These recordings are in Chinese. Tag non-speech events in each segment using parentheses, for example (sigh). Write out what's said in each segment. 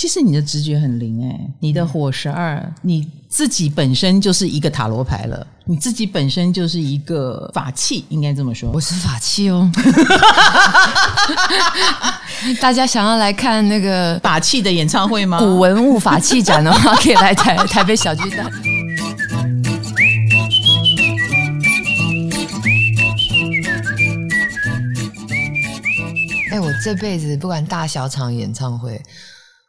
其实你的直觉很灵哎，你的火十二，你自己本身就是一个塔罗牌了，你自己本身就是一个法器，应该这么说。我是法器哦。(laughs) 大家想要来看那个法器的演唱会吗？古文物法器展的话，可以来台台北小巨蛋。哎，我这辈子不管大小场演唱会。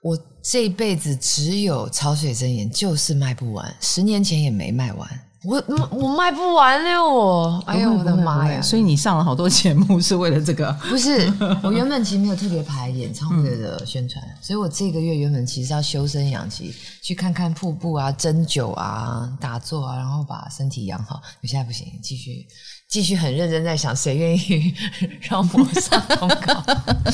我这辈子只有潮水真言，就是卖不完。十年前也没卖完，我我我卖不完了我。哎呦我的妈呀！所以你上了好多节目是为了这个？(laughs) 不是，(laughs) 我原本其实没有特别排演唱会的宣传，嗯、所以我这个月原本其实要修身养息，去看看瀑布啊、针灸啊、打坐啊，然后把身体养好。我现在不行，继续。继续很认真在想，谁愿意让我上通告？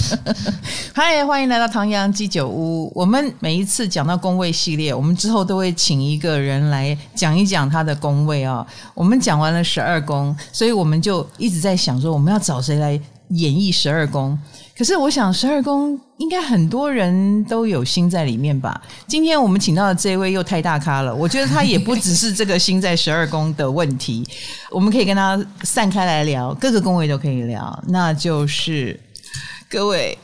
(laughs) 嗨，欢迎来到唐阳鸡酒屋。我们每一次讲到工位系列，我们之后都会请一个人来讲一讲他的工位啊。我们讲完了十二宫，所以我们就一直在想说，我们要找谁来演绎十二宫？可是我想，十二宫应该很多人都有心在里面吧？今天我们请到的这位又太大咖了，我觉得他也不只是这个心在十二宫的问题，我们可以跟他散开来聊，各个宫位都可以聊。那就是各位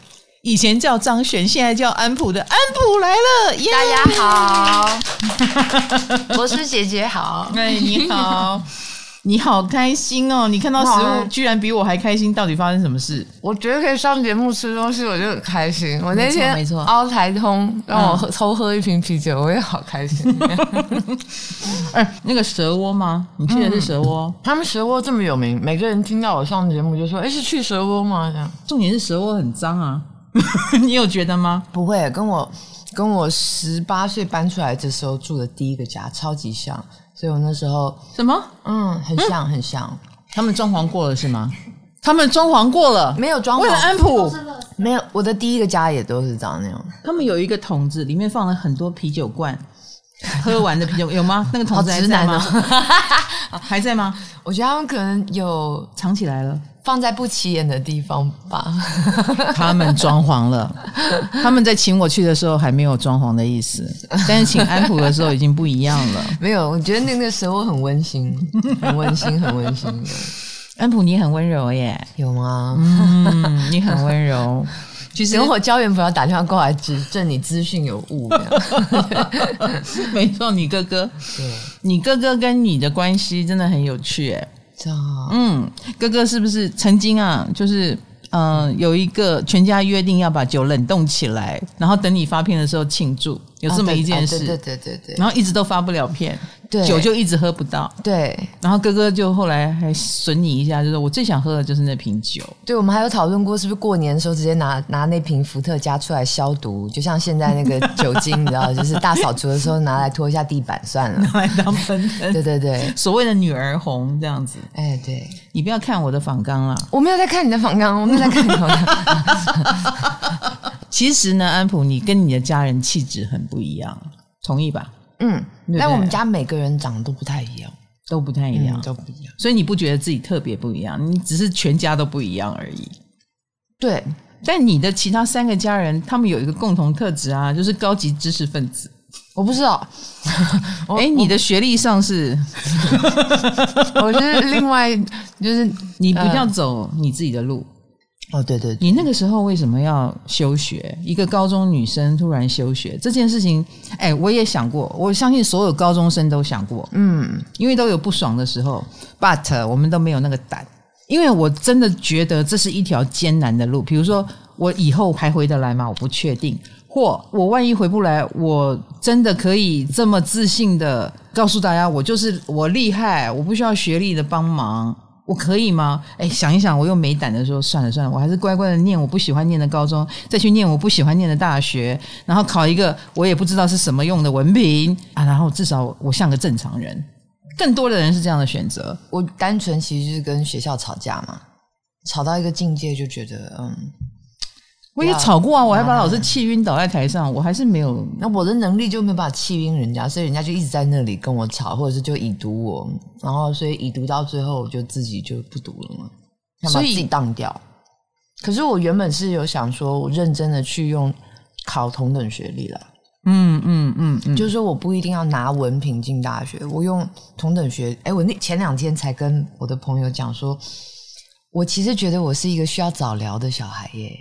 以前叫张璇，现在叫安普的安普来了，大家好，(laughs) 博士姐姐好，哎，你好。你好开心哦！你看到食物居然比我还开心，到底发生什么事？我觉得可以上节目吃东西，我就很开心。我那天没错，凹台通让我喝偷喝一瓶啤酒，我也好开心。(laughs) 哎，那个蛇窝吗？你去的是蛇窝？嗯，他们蛇窝这么有名，每个人听到我上节目就说：“哎，是去蛇窝吗？”这样。重点是蛇窝很脏啊，(laughs) 你有觉得吗？不会，跟我跟我十八岁搬出来的时候住的第一个家超级像。所以我那时候什么？嗯，很像，很像。他们装潢过了是吗？他们装潢过了，没有装潢。为了安普，没有。我的第一个家也都是长那样。他们有一个桶子，里面放了很多啤酒罐，(laughs) 喝完的啤酒有吗？那个桶子还在吗？(laughs) 还在吗？我觉得他们可能有藏起来了。放在不起眼的地方吧。(laughs) 他们装潢了，他们在请我去的时候还没有装潢的意思，但是请安普的时候已经不一样了。(laughs) 没有，我觉得那个时候很温馨，很温馨，很温馨的。安普，你很温柔耶，有吗？嗯，你很温柔。(laughs) 其实等会教员不要打电话过来指正你资讯有误。没错，你哥哥，对，你哥哥跟你的关系真的很有趣耶。嗯，哥哥是不是曾经啊，就是嗯、呃，有一个全家约定要把酒冷冻起来，然后等你发片的时候庆祝，有这么一件事，对对对对对，然后一直都发不了片。对酒就一直喝不到，对。然后哥哥就后来还损你一下，就是我最想喝的就是那瓶酒。对，我们还有讨论过，是不是过年的时候直接拿拿那瓶伏特加出来消毒，就像现在那个酒精，你知道，就是大扫除的时候拿来拖一下地板算了，(laughs) 拿来当喷喷。对对对，所谓的女儿红这样子。哎，对，你不要看我的仿纲了，我没有在看你的仿纲，我没有在看你的仿纲。(laughs) 其实呢，安普，你跟你的家人气质很不一样，同意吧？嗯，但我们家每个人长得都不太一样，都不太一样，嗯，都不一样。所以你不觉得自己特别不一样？你只是全家都不一样而已。对，但你的其他三个家人，他们有一个共同特质啊，就是高级知识分子。我不知道，(laughs) 哎，你的学历上是？(laughs) 我是另外，就是 (laughs) 你不要走你自己的路。哦，对对，你那个时候为什么要休学？一个高中女生突然休学这件事情，哎，我也想过，我相信所有高中生都想过，嗯，因为都有不爽的时候，but 我们都没有那个胆，因为我真的觉得这是一条艰难的路。比如说，我以后还回得来吗？我不确定，或我万一回不来，我真的可以这么自信的告诉大家，我就是我厉害，我不需要学历的帮忙。我可以吗？哎，想一想，我又没胆的说，算了算了，我还是乖乖的念我不喜欢念的高中，再去念我不喜欢念的大学，然后考一个我也不知道是什么用的文凭啊，然后至少我像个正常人。更多的人是这样的选择。我单纯其实就是跟学校吵架嘛，吵到一个境界就觉得嗯。我也吵过啊，我还把老师气晕倒在台上，我还是没有。那我的能力就没有办法气晕人家，所以人家就一直在那里跟我吵，或者是就已读我，然后所以已读到最后，我就自己就不读了嘛，想把自己当掉。可是我原本是有想说，我认真的去用考同等学历了。嗯嗯嗯嗯，就是说我不一定要拿文凭进大学，我用同等学。哎，我那前两天才跟我的朋友讲说，我其实觉得我是一个需要早疗的小孩耶。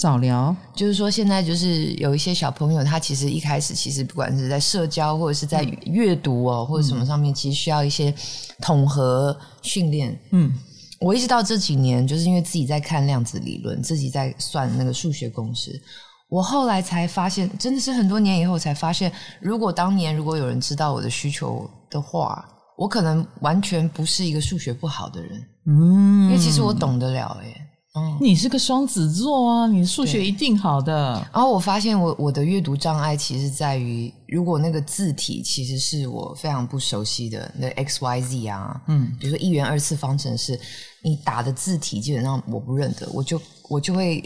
早疗就是说，现在就是有一些小朋友，他其实一开始其实不管是在社交或者是在阅读哦，或者什么上面，其实需要一些统合训练。嗯，我一直到这几年，就是因为自己在看量子理论，自己在算那个数学公式。我后来才发现，真的是很多年以后才发现，如果当年如果有人知道我的需求的话，我可能完全不是一个数学不好的人。嗯，因为其实我懂得了耶。嗯，你是个双子座啊，你数学一定好的。然后我发现我我的阅读障碍其实在于，如果那个字体其实是我非常不熟悉的，那 X Y Z 啊，嗯，比如说一元二次方程式，你打的字体基本上我不认得，我就我就会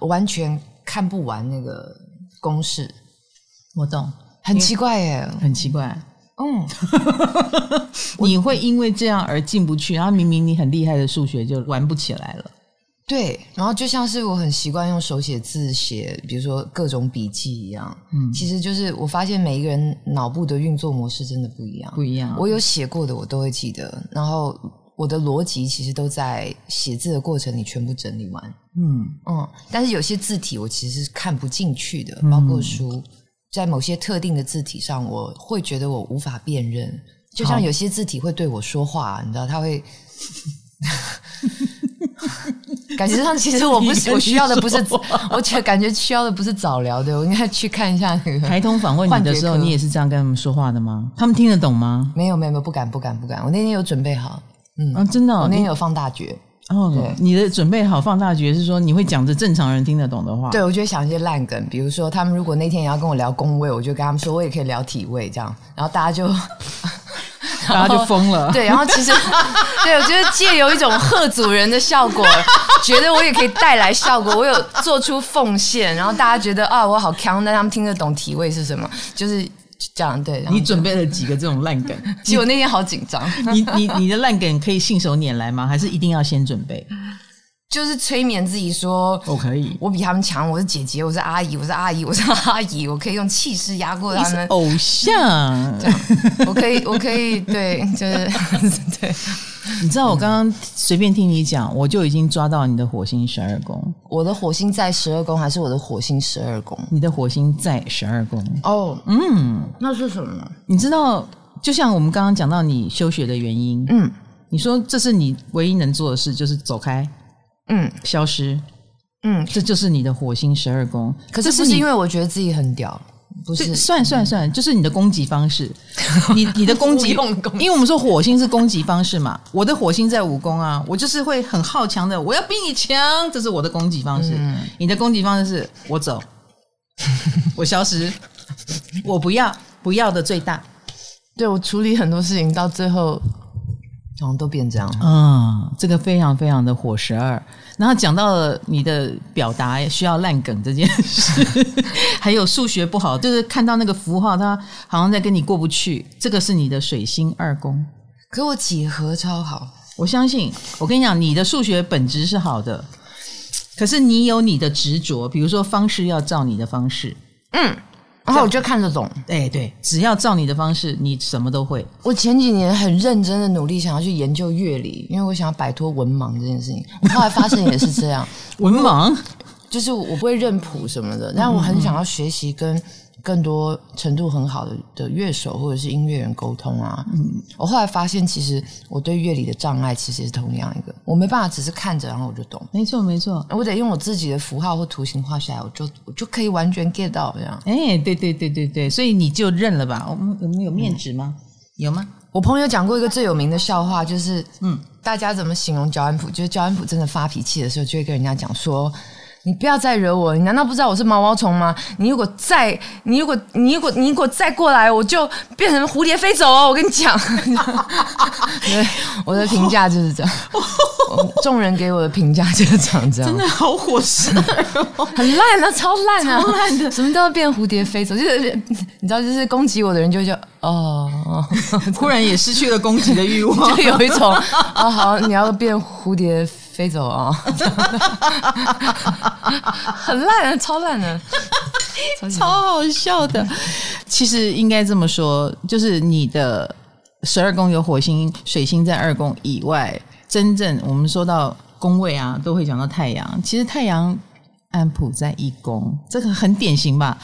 完全。看不完那个公式，我懂，很奇怪耶，很奇怪。嗯，(laughs) 你会因为这样而进不去，然后明明你很厉害的数学就玩不起来了。对，然后就像是我很习惯用手写字写，比如说各种笔记一样。嗯，其实就是我发现每一个人脑部的运作模式真的不一样，不一样。我有写过的，我都会记得，然后。我的逻辑其实都在写字的过程里全部整理完，嗯嗯，但是有些字体我其实是看不进去的，包括书，在某些特定的字体上，我会觉得我无法辨认，就像有些字体会对我说话，你知道，他会，(laughs) 感觉上其实我不是 (laughs) 我需要的不是，我觉得感觉需要的不是早聊的，我应该去看一下那个。(laughs) 台通访问你的时候，你也是这样跟他们说话的吗？他们听得懂吗？没有没有没有，不敢不敢不敢，我那天有准备好。嗯啊，真的、哦，我那天有放大绝哦。对，你的准备好放大绝是说你会讲着正常人听得懂的话。对，我就会想一些烂梗，比如说他们如果那天也要跟我聊工位，我就跟他们说我也可以聊体位这样，然后大家就大家就疯了。对，然后其实对我觉得借由一种贺祖人的效果，觉得我也可以带来效果，我有做出奉献，然后大家觉得啊我好强，但他们听得懂体位是什么，就是。这样对，你准备了几个这种烂梗？其实我那天好紧张。你你你的烂梗可以信手拈来吗？还是一定要先准备？就是催眠自己说，我可以，我比他们强，我是姐姐，我是阿姨，我是阿姨，我是阿姨，我可以用气势压过他们。偶像，(laughs) 我可以，我可以，对，就是 (laughs) 对。你知道我刚刚随便听你讲，我就已经抓到你的火星十二宫。我的火星在十二宫，还是我的火星十二宫？你的火星在十二宫。哦，嗯，那是什么呢？你知道，就像我们刚刚讲到你休学的原因，嗯，你说这是你唯一能做的事，就是走开。嗯，消失，嗯，这就是你的火星十二宫。可是不是因为我觉得自己很屌，不是？算算算，就是你的攻击方式，(laughs) 你你的攻击，因为我们说火星是攻击方式嘛。我的火星在五宫啊，我就是会很好强的，我要比你强，这是我的攻击方式。嗯，你的攻击方式是我走，(laughs) 我消失，我不要，不要的最大。对，我处理很多事情到最后。哦，都变这样。嗯，这个非常非常的火十二。然后讲到了你的表达需要烂梗这件事，(laughs) 还有数学不好，就是看到那个符号，它好像在跟你过不去。这个是你的水星二宫。可我几何超好，我相信。我跟你讲，你的数学本质是好的，可是你有你的执着，比如说方式要照你的方式。嗯。然后我就看得懂，哎，对，只要照你的方式，你什么都会。我前几年很认真的努力，想要去研究乐理，因为我想要摆脱文盲这件事情。我后来发现也是这样，(laughs) 文盲就是我不会认谱什么的，但我很想要学习跟。更多程度很好的的乐手或者是音乐人沟通啊，嗯，我后来发现，其实我对乐理的障碍其实是同样一个，我没办法只是看着然后我就懂，没错没错，我得用我自己的符号或图形画下来，我就我就可以完全 get 到这样。哎，对对对对对，所以你就认了吧。我们我们有面纸吗？嗯、有吗？我朋友讲过一个最有名的笑话，就是嗯，大家怎么形容焦安普？就是焦安普真的发脾气的时候，就会跟人家讲说。你不要再惹我！你难道不知道我是毛毛虫吗？你如果再，你如果，你如果，你如果再过来，我就变成蝴蝶飞走哦！我跟你讲，(laughs) 对，我的评价就是这样。(laughs) 众人给我的评价就是这样，真的好火势，很烂啊，超烂啊，超烂的，什么都要变蝴蝶飞走，就是你知道，就是攻击我的人就会就哦，突然也失去了攻击的欲望，(laughs) 就有一种啊、哦，好，你要变蝴蝶。飞走啊、哦！(laughs) 很烂啊，超烂 (laughs) 的。超好笑的。其实应该这么说，就是你的十二宫有火星、水星在二宫以外，真正我们说到宫位啊，都会讲到太阳。其实太阳安普在一宫，这个很典型吧？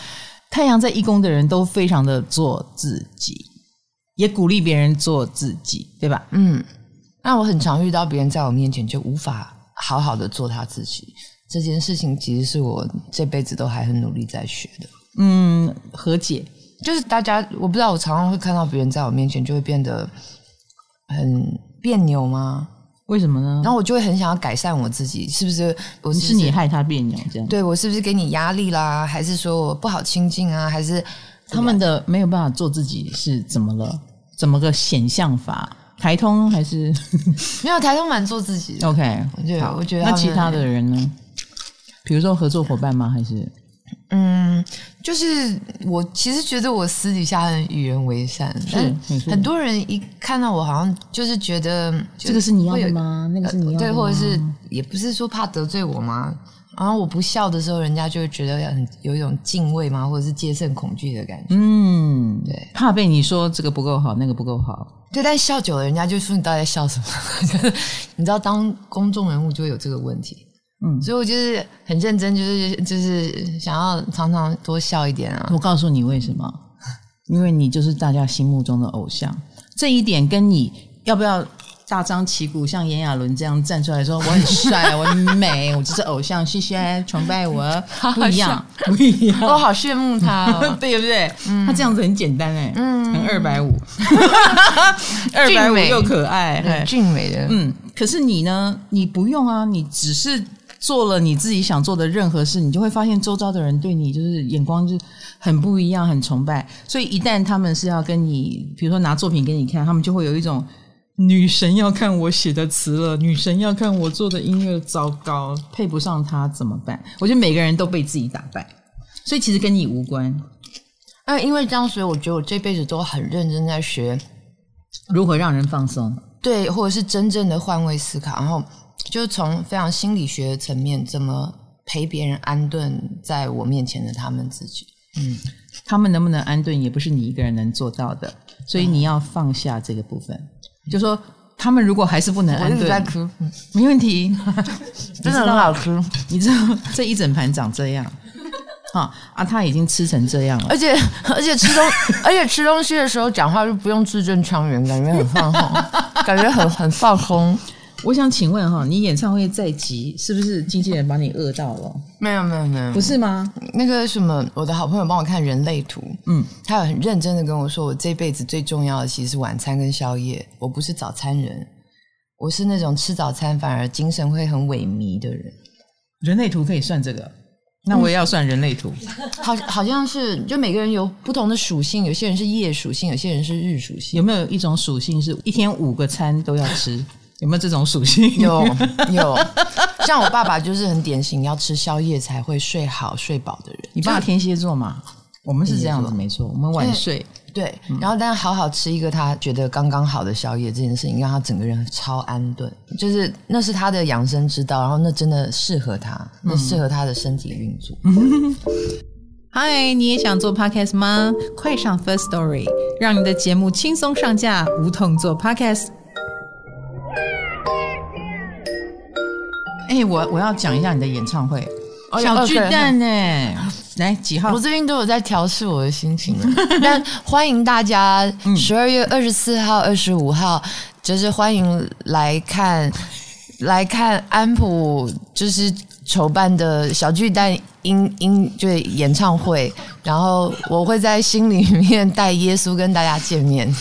太阳在一宫的人都非常的做自己，也鼓励别人做自己，对吧？嗯，那我很常遇到别人在我面前就无法好好的做他自己。这件事情其实是我这辈子都还很努力在学的。嗯，和解就是大家，我不知道，我常常会看到别人在我面前就会变得很别扭吗？为什么呢？然后我就会很想要改善我自己，是不是？我是，是你害他别扭这样？对，我是不是给你压力啦？还是说我不好亲近啊？还是他们的没有办法做自己是怎么了？怎么个显象法？台通还是没有台通蛮做自己的？OK，我觉得我觉得那其他的人呢？比如说合作伙伴吗？还是嗯，就是我其实觉得我私底下很与人为善，是很多人一看到我好像就是觉得这个是你要的吗？那个是你要的吗？对，或者是也不是说怕得罪我吗？然后我不笑的时候，人家就会觉得很有一种敬畏吗？或者是戒慎恐惧的感觉？嗯，对，怕被你说这个不够好，那个不够好。对，但笑久了，人家就说你到底在笑什么？(laughs) 你知道，当公众人物就会有这个问题。嗯，所以我就是很认真，就是就是想要常常多笑一点啊。我告诉你为什么？(laughs) 因为你就是大家心目中的偶像，这一点跟你要不要大张旗鼓像炎亚纶这样站出来说我很帅，我很美，我就是偶像，谢谢崇拜我，(laughs) 不一样，不一样。我好羡慕他哦，(laughs) 对不对？嗯，他这样子很简单哎，嗯，二百五，二百五又可爱，很俊美的。嗯，可是你呢？你不用啊，你只是。做了你自己想做的任何事，你就会发现周遭的人对你就是眼光就很不一样，很崇拜。所以一旦他们是要跟你，比如说拿作品给你看，他们就会有一种女神要看我写的词了，女神要看我做的音乐，糟糕，配不上她怎么办？我觉得每个人都被自己打败，所以其实跟你无关。啊，因为这样，所以我觉得我这辈子都很认真在学如何让人放松，对，或者是真正的换位思考，然后。就是从非常心理学的层面，怎么陪别人安顿在我面前的他们自己，嗯，他们能不能安顿，也不是你一个人能做到的，所以你要放下这个部分。嗯、就说他们如果还是不能安顿，在哭，没问题，(laughs) 真的很好吃。你知道这一整盘长这样，啊啊，他已经吃成这样了，而且而且吃东而且吃东西的时候讲话就不用字正腔圆，感觉很放松，感觉很很放松。我想请问哈，你演唱会在即，是不是经纪人把你饿到了？没有没有没有，不是吗？那个什么，我的好朋友帮我看人类图，嗯，他有很认真的跟我说，我这辈子最重要的其实是晚餐跟宵夜。我不是早餐人，我是那种吃早餐反而精神会很萎靡的人。人类图可以算这个，那我也要算人类图。嗯、好，好像是就每个人有不同的属性，有些人是夜属性，有些人是日属性。有没有一种属性是一天五个餐都要吃？有没有这种属性？有 (laughs) 有，像我爸爸就是很典型，要吃宵夜才会睡好睡饱的人。你爸天蝎座嘛？我们是这样子，没错，我们晚睡。对，然后但是好好吃一个他觉得刚刚好的宵夜，这件事情让他整个人超安顿，就是那是他的养生之道，然后那真的适合他，那适合他的身体运作。(laughs) 嗨，你也想做 podcast 吗？快上 First Story，让你的节目轻松上架，无痛做 podcast。哎、欸，我我要讲一下你的演唱会，哦、小巨蛋呢？来几号？我最近都有在调试我的心情。(laughs) 但欢迎大家十二月二十四号、二十五号，就是欢迎来看 (laughs) 来看安普就是筹办的小巨蛋音音就是演唱会。然后我会在心里面带耶稣跟大家见面。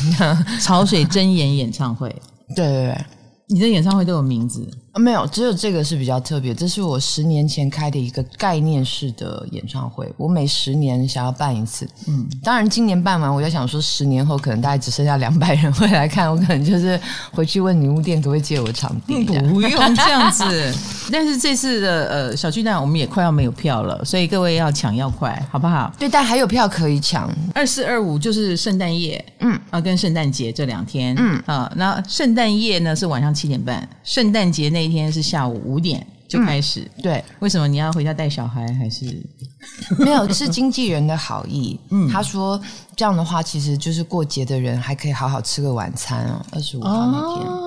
潮水真言演唱会，(laughs) 对对对，你的演唱会都有名字。没有，只有这个是比较特别。这是我十年前开的一个概念式的演唱会，我每十年想要办一次。嗯，当然今年办完，我就想说，十年后可能大概只剩下两百人会来看，我可能就是回去问女巫店可不可以借我场地。不用 (laughs) 这样子。但是这次的呃小巨蛋我们也快要没有票了，所以各位要抢要快，好不好？对，但还有票可以抢。二四二五就是圣诞夜，嗯啊，跟圣诞节这两天，嗯啊，那圣诞夜呢是晚上七点半，圣诞节那。那一天是下午五点，就开始。嗯、对，为什么你要回家带小孩？还是 (laughs) 没有？是经纪人的好意。嗯，他说这样的话，其实就是过节的人还可以好好吃个晚餐哦。二十五号那天。哦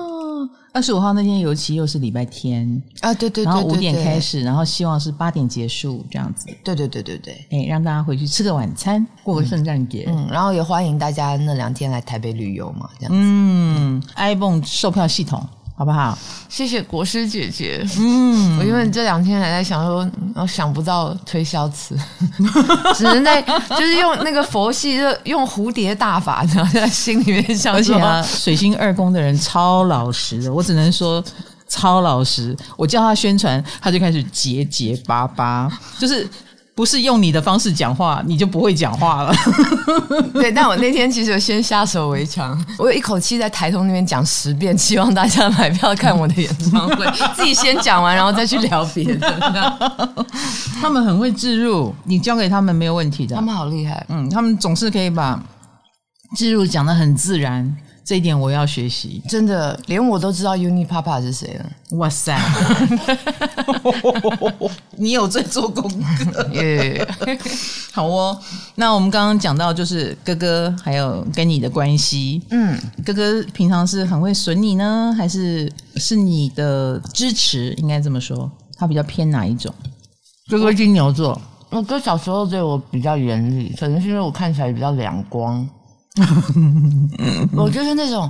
二十五号那天，尤其又是礼拜天啊，对对对，然后五点开始，然后希望是八点结束这样子。对对对对对，哎，让大家回去吃个晚餐，过个圣诞节。嗯，然后也欢迎大家那两天来台北旅游嘛，这样子。嗯，iPhone 售票系统。好不好？谢谢国师姐姐。嗯，我因为这两天还在想说，我想不到推销词，(laughs) 只能在就是用那个佛系，就用蝴蝶大法，然后在心里面想。而且啊，水星二宫的人超老实的，我只能说超老实。我叫他宣传，他就开始结结巴巴，就是。不是用你的方式讲话，你就不会讲话了。(laughs) 对，但我那天其实先下手为强，(laughs) 我有一口气在台通那边讲十遍，希望大家买票看我的演唱会。(laughs) 自己先讲完，然后再去聊别的。他们很会置入，你交给他们没有问题的。他们好厉害，嗯，他们总是可以把置入讲的很自然。这一点我要学习，真的，连我都知道 Uni Papa 是谁了。哇塞，(laughs) 你有在做功课耶！(laughs) Yeah. 好哦，那我们刚刚讲到就是哥哥还有跟你的关系，嗯，哥哥平常是很会损你呢，还是是你的支持？应该这么说，他比较偏哪一种？哥哥金牛座，我哥小时候对我比较严厉，可能是因为我看起来比较两光。(laughs) 我就是那种，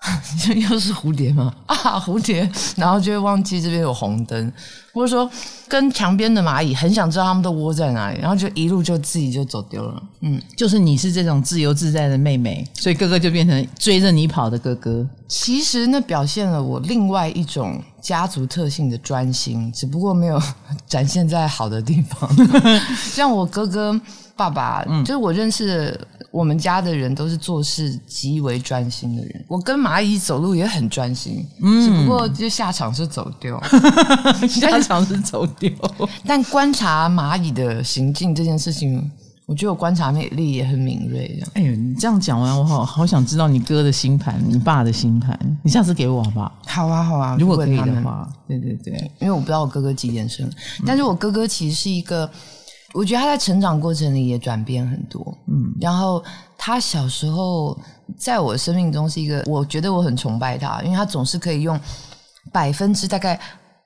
(laughs) 就又是蝴蝶嘛？(laughs) 啊，蝴蝶，然后就会忘记这边有红灯，或者说跟墙边的蚂蚁很想知道他们的窝在哪里，然后就一路就自己就走丢了。嗯，就是你是这种自由自在的妹妹，所以哥哥就变成追着你跑的哥哥。其实那表现了我另外一种家族特性的专心，只不过没有展现在好的地方。像我哥哥爸爸，嗯，就是我认识的。我们家的人都是做事极为专心的人。我跟蚂蚁走路也很专心，嗯，只不过就下场是走丢，(laughs) 下场是走丢。但观察蚂蚁的行径这件事情，我觉得我观察力也很敏锐。哎呦，你这样讲完，我好好想知道你哥的星盘，你爸的星盘，你下次给我好不好？好啊，好啊，如果可以的话，对对对，因为我不知道我哥哥几点生，但是我哥哥其实是一个。我觉得他在成长过程里也转变很多，嗯，然后他小时候在我生命中是一个，我觉得我很崇拜他，因为他总是可以用百分之大概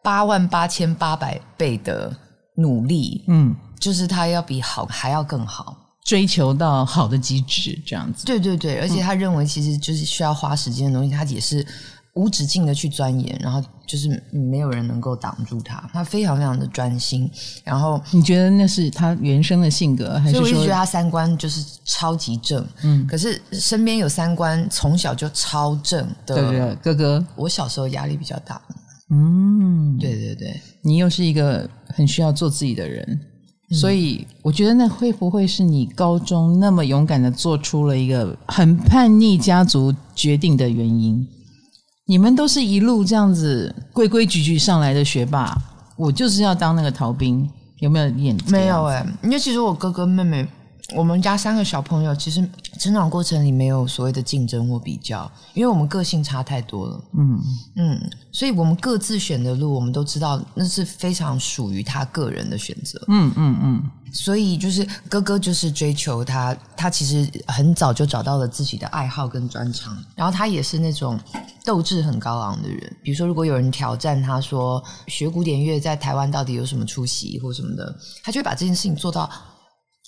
八万八千八百倍的努力，嗯，就是他要比好还要更好，追求到好的极致这样子。对对对，而且他认为其实就是需要花时间的东西，他也是。无止境的去钻研，然后就是没有人能够挡住他。他非常非常的专心。然后你觉得那是他原生的性格，还是说？所以我一直觉得他三观就是超级正。嗯，可是身边有三观从小就超正的对对哥哥，我小时候压力比较大。嗯，对对对，你又是一个很需要做自己的人，嗯，所以我觉得那会不会是你高中那么勇敢的做出了一个很叛逆家族决定的原因？你们都是一路这样子规规矩矩上来的学霸，我就是要当那个逃兵，有没有演？没有哎、欸，因为其实我哥哥妹妹，我们家三个小朋友，其实成长过程里没有所谓的竞争或比较，因为我们个性差太多了。嗯嗯，所以我们各自选的路，我们都知道那是非常属于他个人的选择。嗯嗯嗯。所以就是哥哥就是追求他，他其实很早就找到了自己的爱好跟专长，然后他也是那种斗志很高昂的人。比如说，如果有人挑战他说学古典乐在台湾到底有什么出息或什么的，他就会把这件事情做到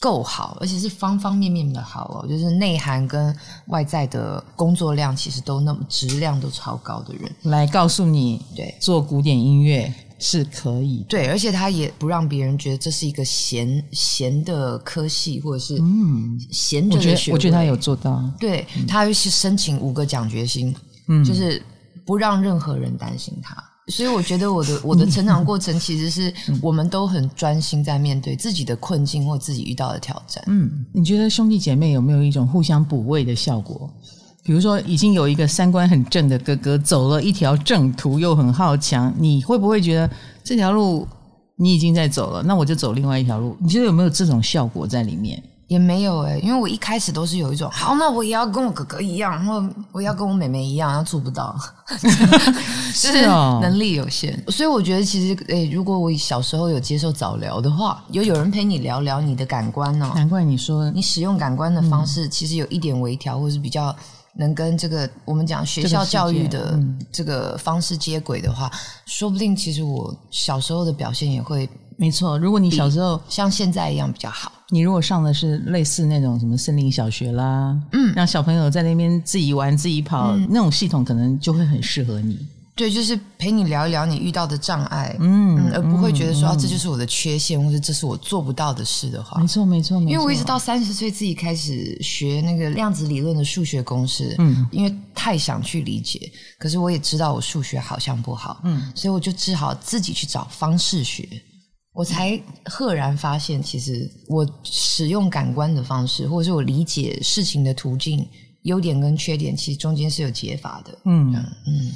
够好，而且是方方面面的好哦，就是内涵跟外在的工作量其实都那么质量都超高的人来告诉你，对，做古典音乐。是可以，对，而且他也不让别人觉得这是一个闲闲的科系，或者是嗯闲着的学我。我觉得他有做到，对，他是申请五个奖学金，嗯，就是不让任何人担心他。所以我觉得我的我的成长过程，其实是我们都很专心在面对自己的困境或自己遇到的挑战。嗯，你觉得兄弟姐妹有没有一种互相补位的效果？比如说，已经有一个三观很正的哥哥走了一条正途，又很好强，你会不会觉得这条路你已经在走了？那我就走另外一条路。你觉得有没有这种效果在里面？也没有哎、欸，因为我一开始都是有一种，好，那我也要跟我哥哥一样，然后我要跟我妹妹一样，然后做不到，(laughs) 就是能力有限。所以我觉得其实，哎、欸，如果我小时候有接受早疗的话，有有人陪你聊聊你的感官呢、喔，难怪你说你使用感官的方式，其实有一点微调，或是比较能跟这个我们讲学校教育的这个方式接轨的话，说不定其实我小时候的表现也会。没错，如果你小时候像现在一样比较好，你如果上的是类似那种什么森林小学啦，嗯，让小朋友在那边自己玩、自己跑，嗯、那种系统可能就会很适合你。对，就是陪你聊一聊你遇到的障碍，嗯，嗯，而不会觉得说、嗯啊、这就是我的缺陷，或者这是我做不到的事的话。没错，没错，没错。因为我一直到三十岁自己开始学那个量子理论的数学公式，嗯，因为太想去理解，可是我也知道我数学好像不好，嗯，所以我就只好自己去找方式学。我才赫然发现，其实我使用感官的方式，或者是我理解事情的途径，优点跟缺点，其实中间是有解法的。嗯嗯，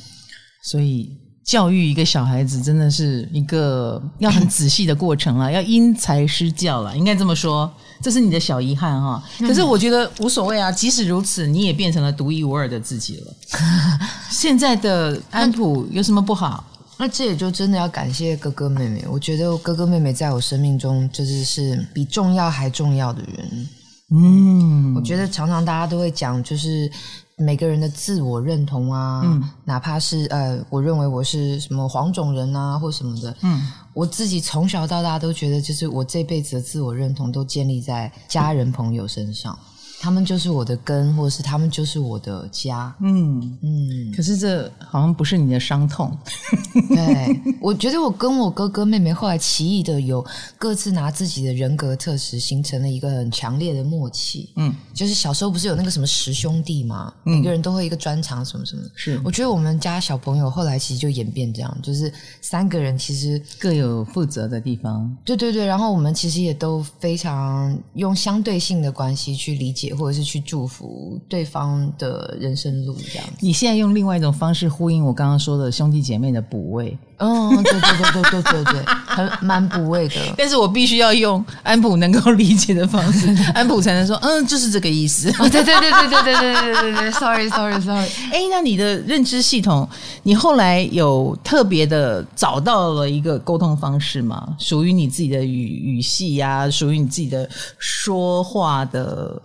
所以教育一个小孩子，真的是一个要很仔细的过程了，要因材施教了，应该这么说。这是你的小遗憾哈，可是我觉得无所谓啊。即使如此，你也变成了独一无二的自己了。(laughs) 现在的安普有什么不好？那这也就真的要感谢哥哥妹妹。我觉得哥哥妹妹在我生命中就是是比重要还重要的人。嗯，我觉得常常大家都会讲，就是每个人的自我认同啊，嗯，哪怕是呃，我认为我是什么黄种人啊，或什么的，嗯，我自己从小到大都觉得，就是我这辈子的自我认同都建立在家人朋友身上。他们就是我的根，或者是他们就是我的家。嗯嗯。可是这好像不是你的伤痛。(laughs) 对，我觉得我跟我哥哥妹妹后来奇异的有各自拿自己的人格特质，形成了一个很强烈的默契。嗯，就是小时候不是有那个什么十兄弟嘛？嗯、每个人都会一个专长，什么什么。是，我觉得我们家小朋友后来其实就演变这样，就是三个人其实各有负责的地方。对对对，然后我们其实也都非常用相对性的关系去理解。或者是去祝福对方的人生路这样子。你现在用另外一种方式呼应我刚刚说的兄弟姐妹的补位。嗯，对对对对对对对，很蛮补位的。但是我必须要用安普能够理解的方式，安普才能说，嗯，就是这个意思。哦，对对对对对对对对对对，sorry sorry sorry。(laughs) 哎，那你的认知系统，你后来有特别的找到了一个沟通方式吗？属于你自己的语语系呀、啊，属于你自己的说话的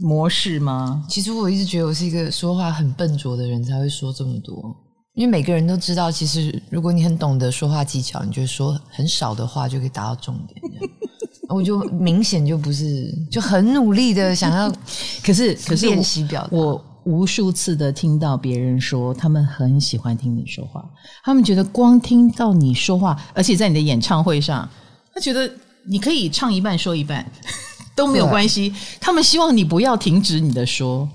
模式吗？其实我一直觉得我是一个说话很笨拙的人，才会说这么多。因为每个人都知道，其实如果你很懂得说话技巧，你就说很少的话就可以达到重点。我就明显就不是，就很努力的想要，(laughs) 可是可是 (laughs) 练习表达。我无数次的听到别人说，他们很喜欢听你说话，他们觉得光听到你说话，而且在你的演唱会上，他觉得你可以唱一半说一半 (laughs) 都没有关系。他们希望你不要停止你的说。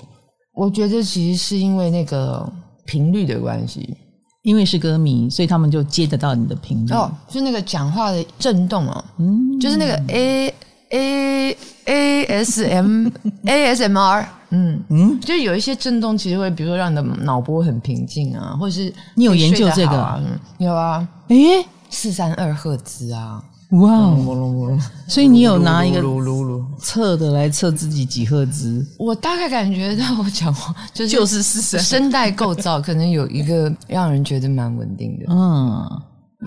我觉得其实是因为那个。频率的关系，因为是歌迷，所以他们就接得到你的频率。哦，是那个讲话的震动哦，嗯，就是那个 A A A S M A S M R，嗯。嗯，就有一些震动，其实会比如说让你的脑波很平静啊，或者是你有研究这个？啊？有啊，诶，四三二赫兹啊。哇所以你有拿一个测的来测自己几赫兹？我大概感觉到我讲话就是就是四声带构造可能有一个让人觉得蛮稳定的。嗯，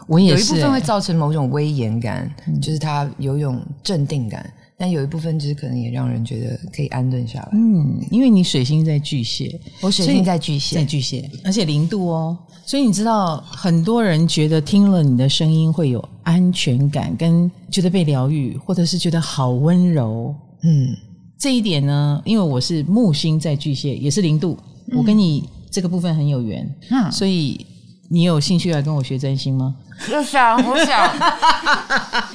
我也是，有一部分会造成某种威严感，嗯、就是它有一种镇定感。但有一部分就是可能也让人觉得可以安顿下来。嗯，因为你水星在巨蟹，我水星在巨蟹，在巨蟹，而且零度哦。所以你知道，很多人觉得听了你的声音会有安全感，跟觉得被疗愈，或者是觉得好温柔。嗯，这一点呢，因为我是木星在巨蟹，也是零度，嗯、我跟你这个部分很有缘。嗯，所以你有兴趣来跟我学真心吗？我想，我想，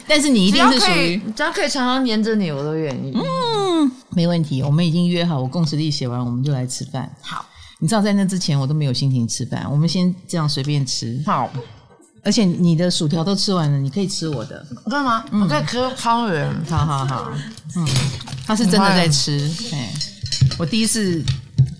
但是你一定是属于只要可以常常黏着你，我都愿意。嗯，没问题，我们已经约好，我共识力写完，我们就来吃饭。好，你知道在那之前我都没有心情吃饭，我们先这样随便吃。好，而且你的薯条都吃完了，你可以吃我的。真的吗？嗯、我可以吃汤圆。好好好，嗯，他是真的在吃。哎，我第一次。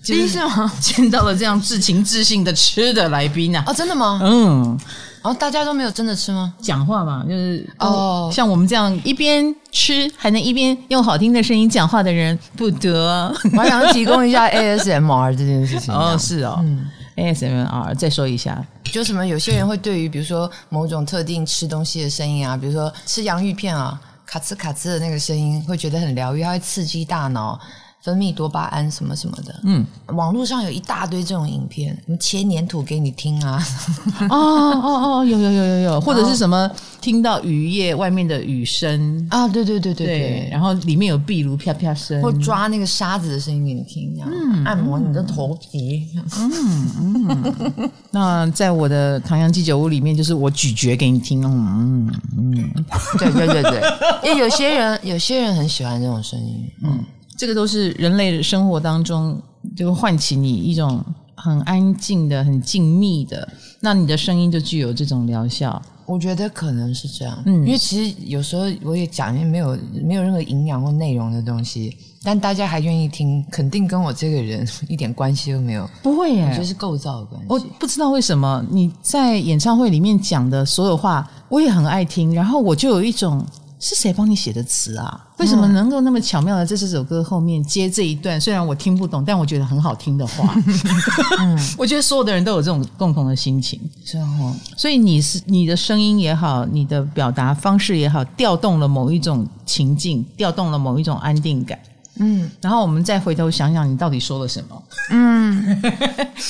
第一次吗？(laughs) 见到了这样至情至性的吃的来宾啊！哦，真的吗？嗯，然后、哦、大家都没有真的吃吗？讲话嘛，就是哦，像我们这样一边吃还能一边用好听的声音讲话的人不得。(laughs) 我还想提供一下 ASMR 这件事情。哦，是哦，嗯，ASMR 再说一下，就什么有些人会对于比如说某种特定吃东西的声音啊，比如说吃洋芋片啊，卡哧卡哧的那个声音，会觉得很疗愈，它会刺激大脑。分泌多巴胺什么什么的，嗯，网络上有一大堆这种影片，什么切黏土给你听啊，(laughs) 哦哦哦，有有有有有，或者是什么听到雨夜外面的雨声。啊，对对对对对，然后里面有壁炉啪啪声，或抓那个沙子的声音给你听，嗯，按摩你的头皮，嗯嗯，那在我的唐阳鸡酒屋里面，就是我咀嚼给你听，嗯嗯，对对对对，因为有些人有些人很喜欢这种声音，嗯。这个都是人类生活当中就会唤起你一种很安静的、很静谧的，那你的声音就具有这种疗效。我觉得可能是这样，嗯，因为其实有时候我也讲一些没有没有任何营养或内容的东西，但大家还愿意听，肯定跟我这个人一点关系都没有。不会耶，我觉得是构造的关系。我不知道为什么你在演唱会里面讲的所有话，我也很爱听，然后我就有一种。是谁帮你写的词啊？为什么能够那么巧妙的在这首歌后面接这一段？虽然我听不懂，但我觉得很好听的话。(laughs) 嗯，我觉得所有的人都有这种共同的心情，是哦。所以你是你的声音也好，你的表达方式也好，调动了某一种情境，调动了某一种安定感。嗯，然后我们再回头想想，你到底说了什么？嗯，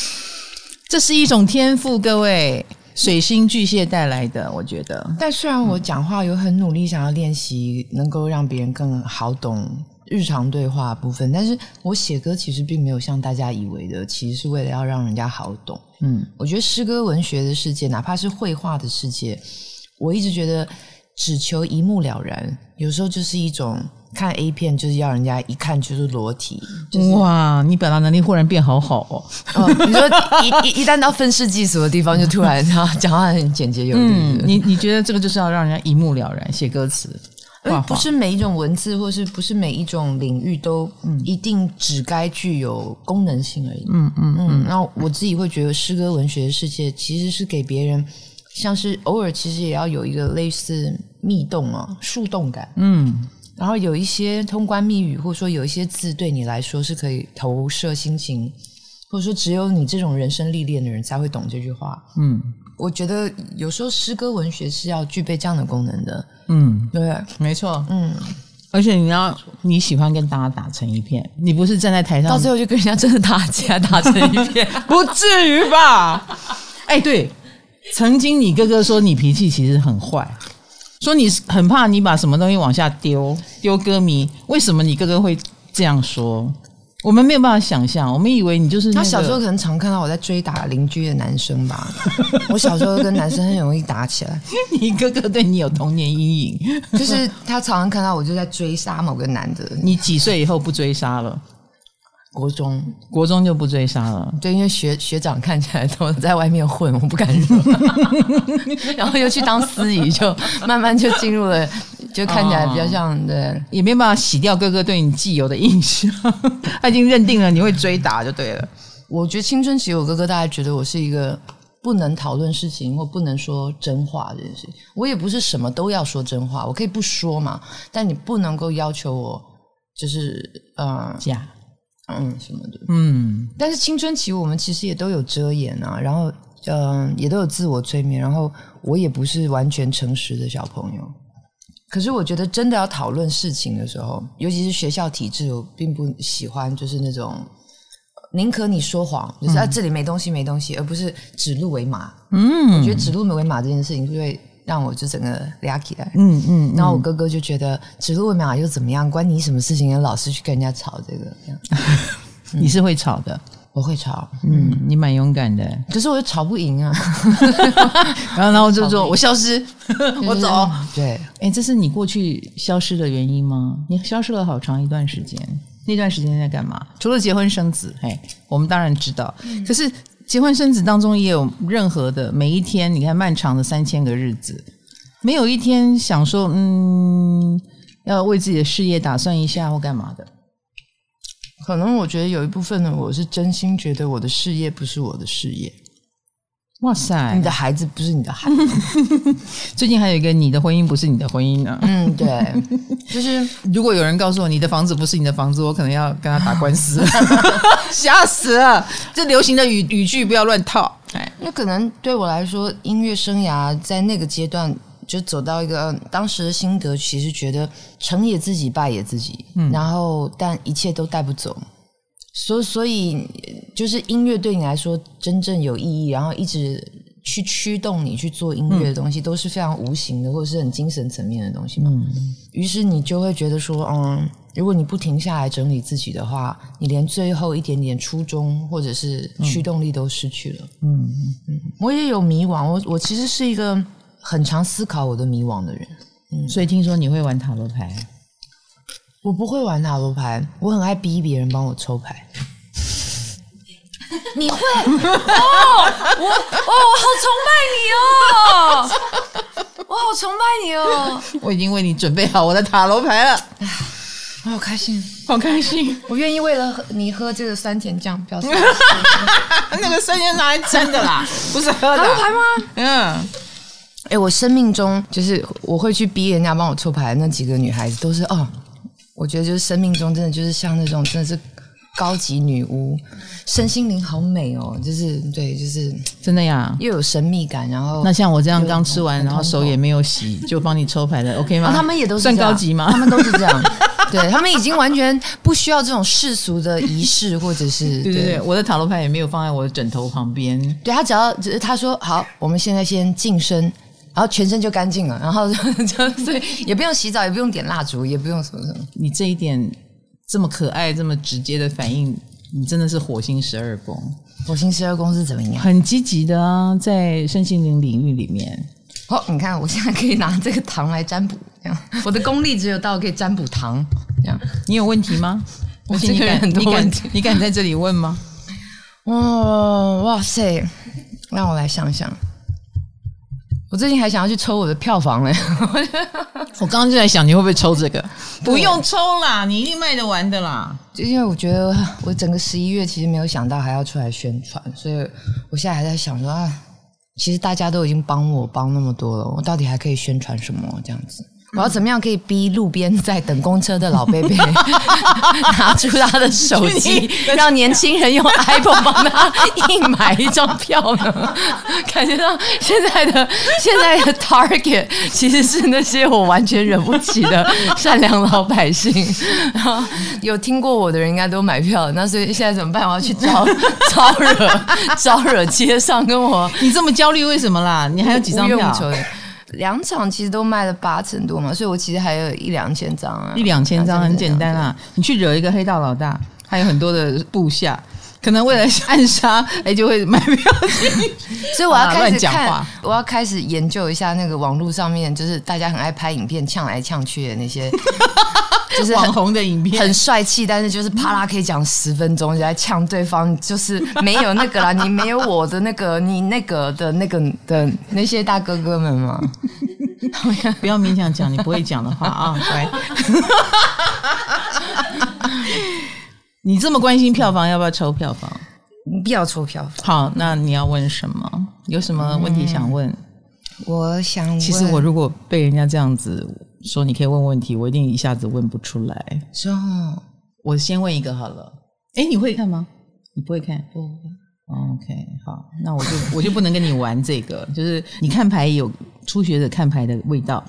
(laughs) 这是一种天赋，各位。水星巨蟹带来的，我觉得。但虽然我讲话有很努力想要练习，能够让别人更好懂日常对话部分，但是我写歌其实并没有像大家以为的，其实是为了要让人家好懂。嗯，我觉得诗歌文学的世界，哪怕是绘画的世界，我一直觉得只求一目了然，有时候就是一种。看 A 片就是要人家一看就是裸体，就是、哇！你表达能力忽然变好好哦。哦你说一一一旦到愤世嫉俗的地方，就突然 (laughs) 他讲话很简洁有力。嗯，你你觉得这个就是要让人家一目了然，写歌词。不是每一种文字，或是不是每一种领域都一定只该具有功能性而已。嗯嗯嗯。那、嗯、我自己会觉得，诗歌文学的世界其实是给别人，像是偶尔其实也要有一个类似密动啊、树洞感。嗯。然后有一些通关密语，或者说有一些字对你来说是可以投射心情，或者说只有你这种人生历练的人才会懂这句话。嗯，我觉得有时候诗歌文学是要具备这样的功能的。嗯，对，没错。嗯，而且你要你喜欢跟大家打成一片，你不是站在台上，到最后就跟人家真的打架，打成一片，(laughs) 不至于吧？哎，对，曾经你哥哥说你脾气其实很坏。说你很怕你把什么东西往下丢丢歌迷，为什么你哥哥会这样说？我们没有办法想象，我们以为你就是、那个、他小时候可能常看到我在追打邻居的男生吧。(laughs) 我小时候跟男生很容易打起来。(laughs) 你哥哥对你有童年阴影，就是他常常看到我就在追杀某个男的。你几岁以后不追杀了？国中，国中就不追杀了。对，因为学学长看起来都在外面混，我不敢惹。(laughs) 然后又去当司仪，就慢慢就进入了，就看起来比较像、哦、对，也没办法洗掉哥哥对你既有的印象。(laughs) 他已经认定了你会追打就对了。我觉得青春期我哥哥大概觉得我是一个不能讨论事情或不能说真话这件事情。我也不是什么都要说真话，我可以不说嘛，但你不能够要求我就是呃假。嗯，什么的，嗯，但是青春期我们其实也都有遮掩啊，然后，嗯、呃，也都有自我催眠，然后我也不是完全诚实的小朋友。可是我觉得真的要讨论事情的时候，尤其是学校体制，我并不喜欢就是那种宁可你说谎，就是啊这里没东西没东西，而不是指鹿为马。嗯，我觉得指鹿为马这件事情就会。让我就整个俩起来，嗯嗯，然后我哥哥就觉得指鹿为马又怎么样？关你什么事情？老是去跟人家吵这个，这样 (laughs) 你是会吵的，我会吵，嗯，你蛮勇敢的，可是我又吵不赢啊。(laughs) 然后，然后就说 (laughs) 我消失，我走。对，哎，这是你过去消失的原因吗？你消失了好长一段时间，那段时间在干嘛？除了结婚生子，嘿，我们当然知道，可是。结婚生子当中也有任何的每一天，你看漫长的三千个日子，没有一天想说，嗯，要为自己的事业打算一下或干嘛的。可能我觉得有一部分呢，我是真心觉得我的事业不是我的事业。哇塞，你的孩子不是你的孩子。(laughs) 最近还有一个你的婚姻不是你的婚姻呢。嗯，对，就是如果有人告诉我你的房子不是你的房子，我可能要跟他打官司，(laughs) 吓死了！这流行的语语句不要乱套。哎，那可能对我来说，音乐生涯在那个阶段就走到一个当时的心得，其实觉得成也自己，败也自己。嗯，然后但一切都带不走。所所以，就是音乐对你来说真正有意义，然后一直去驱动你去做音乐的东西，都是非常无形的，或者是很精神层面的东西嘛。嗯。于是你就会觉得说，嗯，如果你不停下来整理自己的话，你连最后一点点初衷或者是驱动力都失去了。嗯嗯。我也有迷惘，我我其实是一个很常思考我的迷惘的人。嗯。所以听说你会玩塔罗牌。我不会玩塔罗牌，我很爱逼别人帮我抽牌。你会？哦，我哦，我好崇拜你哦，我好崇拜你哦。我已经为你准备好我的塔罗牌了，我好开心，好开心。我愿意为了喝你喝这个酸甜酱，表示那个酸甜拿来真的啦，不是喝的塔罗牌吗？嗯。哎，我生命中就是我会去逼人家帮我抽牌的那几个女孩子，都是哦。我觉得就是生命中真的就是像那种真的是高级女巫，身心灵好美哦，就是对，就是真的呀，又有神秘感。然后那像我这样刚吃完，然后手也没有洗，就帮你抽牌的，(laughs) OK 吗？他们也都是算高级吗？他们都是这样，(laughs) 对，他们已经完全不需要这种世俗的仪式，(laughs) 或者是对对对，我的塔罗牌也没有放在我的枕头旁边。对，他只要只是他说好，我们现在先净身。然后全身就干净了，然后 (laughs) 就就所以也不用洗澡，也不用点蜡烛，也不用什么什么。你这一点这么可爱、这么直接的反应，你真的是火星十二宫。火星十二宫是怎么样？很积极的啊，在身心灵领域里面。哦，你看我现在可以拿这个糖来占卜，这样 (laughs) 我的功力只有到可以占卜糖。这样你有问题吗？(laughs) 我这个人很多问题，你敢，你敢在这里问吗？哦，哇塞，让我来想想。我最近还想要去抽我的票房嘞！(laughs) 我刚刚就在想，你会不会抽这个？不用抽啦，你一定卖得完的啦。就因为我觉得我整个十一月其实没有想到还要出来宣传，所以我现在还在想说啊，其实大家都已经帮我帮那么多了，我到底还可以宣传什么这样子？我要怎么样可以逼路边在等公车的老伯伯 (laughs) 拿出他的手机，让年轻人用 iPhone 帮他硬买一张票呢？(laughs) 感觉到现在的现在的 Target 其实是那些我完全惹不起的 (laughs) 善良老百姓。然后有听过我的人应该都买票了，那所以现在怎么办？我要去招招惹招惹街上跟我，你这么焦虑为什么啦？你还有几张票？两场其实都卖了八成多嘛，所以我其实还有一两千张啊，一两千张很简单啊，你去惹一个黑道老大，还有很多的部下，可能为了暗杀，(laughs) 哎，就会买票所以我要 (laughs) 开始看，我要开始研究一下那个网络上面，就是大家很爱拍影片呛来呛去的那些。就是网红的影片，很帅气，但是就是啪啦可以讲十分钟，就在呛对方，就是没有那个啦，你没有我的那个，你那个的那个的那些大哥哥们吗？(laughs) 不要勉强讲你不会讲的话啊！乖，(laughs) 你这么关心票房，要不要抽票房？不要抽票房。好，那你要问什么？有什么问题想问？嗯、我想，其实我如果被人家这样子。说你可以问问题，我一定一下子问不出来。说哦，我先问一个好了。哎，你会看吗？你不会看？不。OK，好，那我就 (laughs) 我就不能跟你玩这个。就是你看牌有初学者看牌的味道。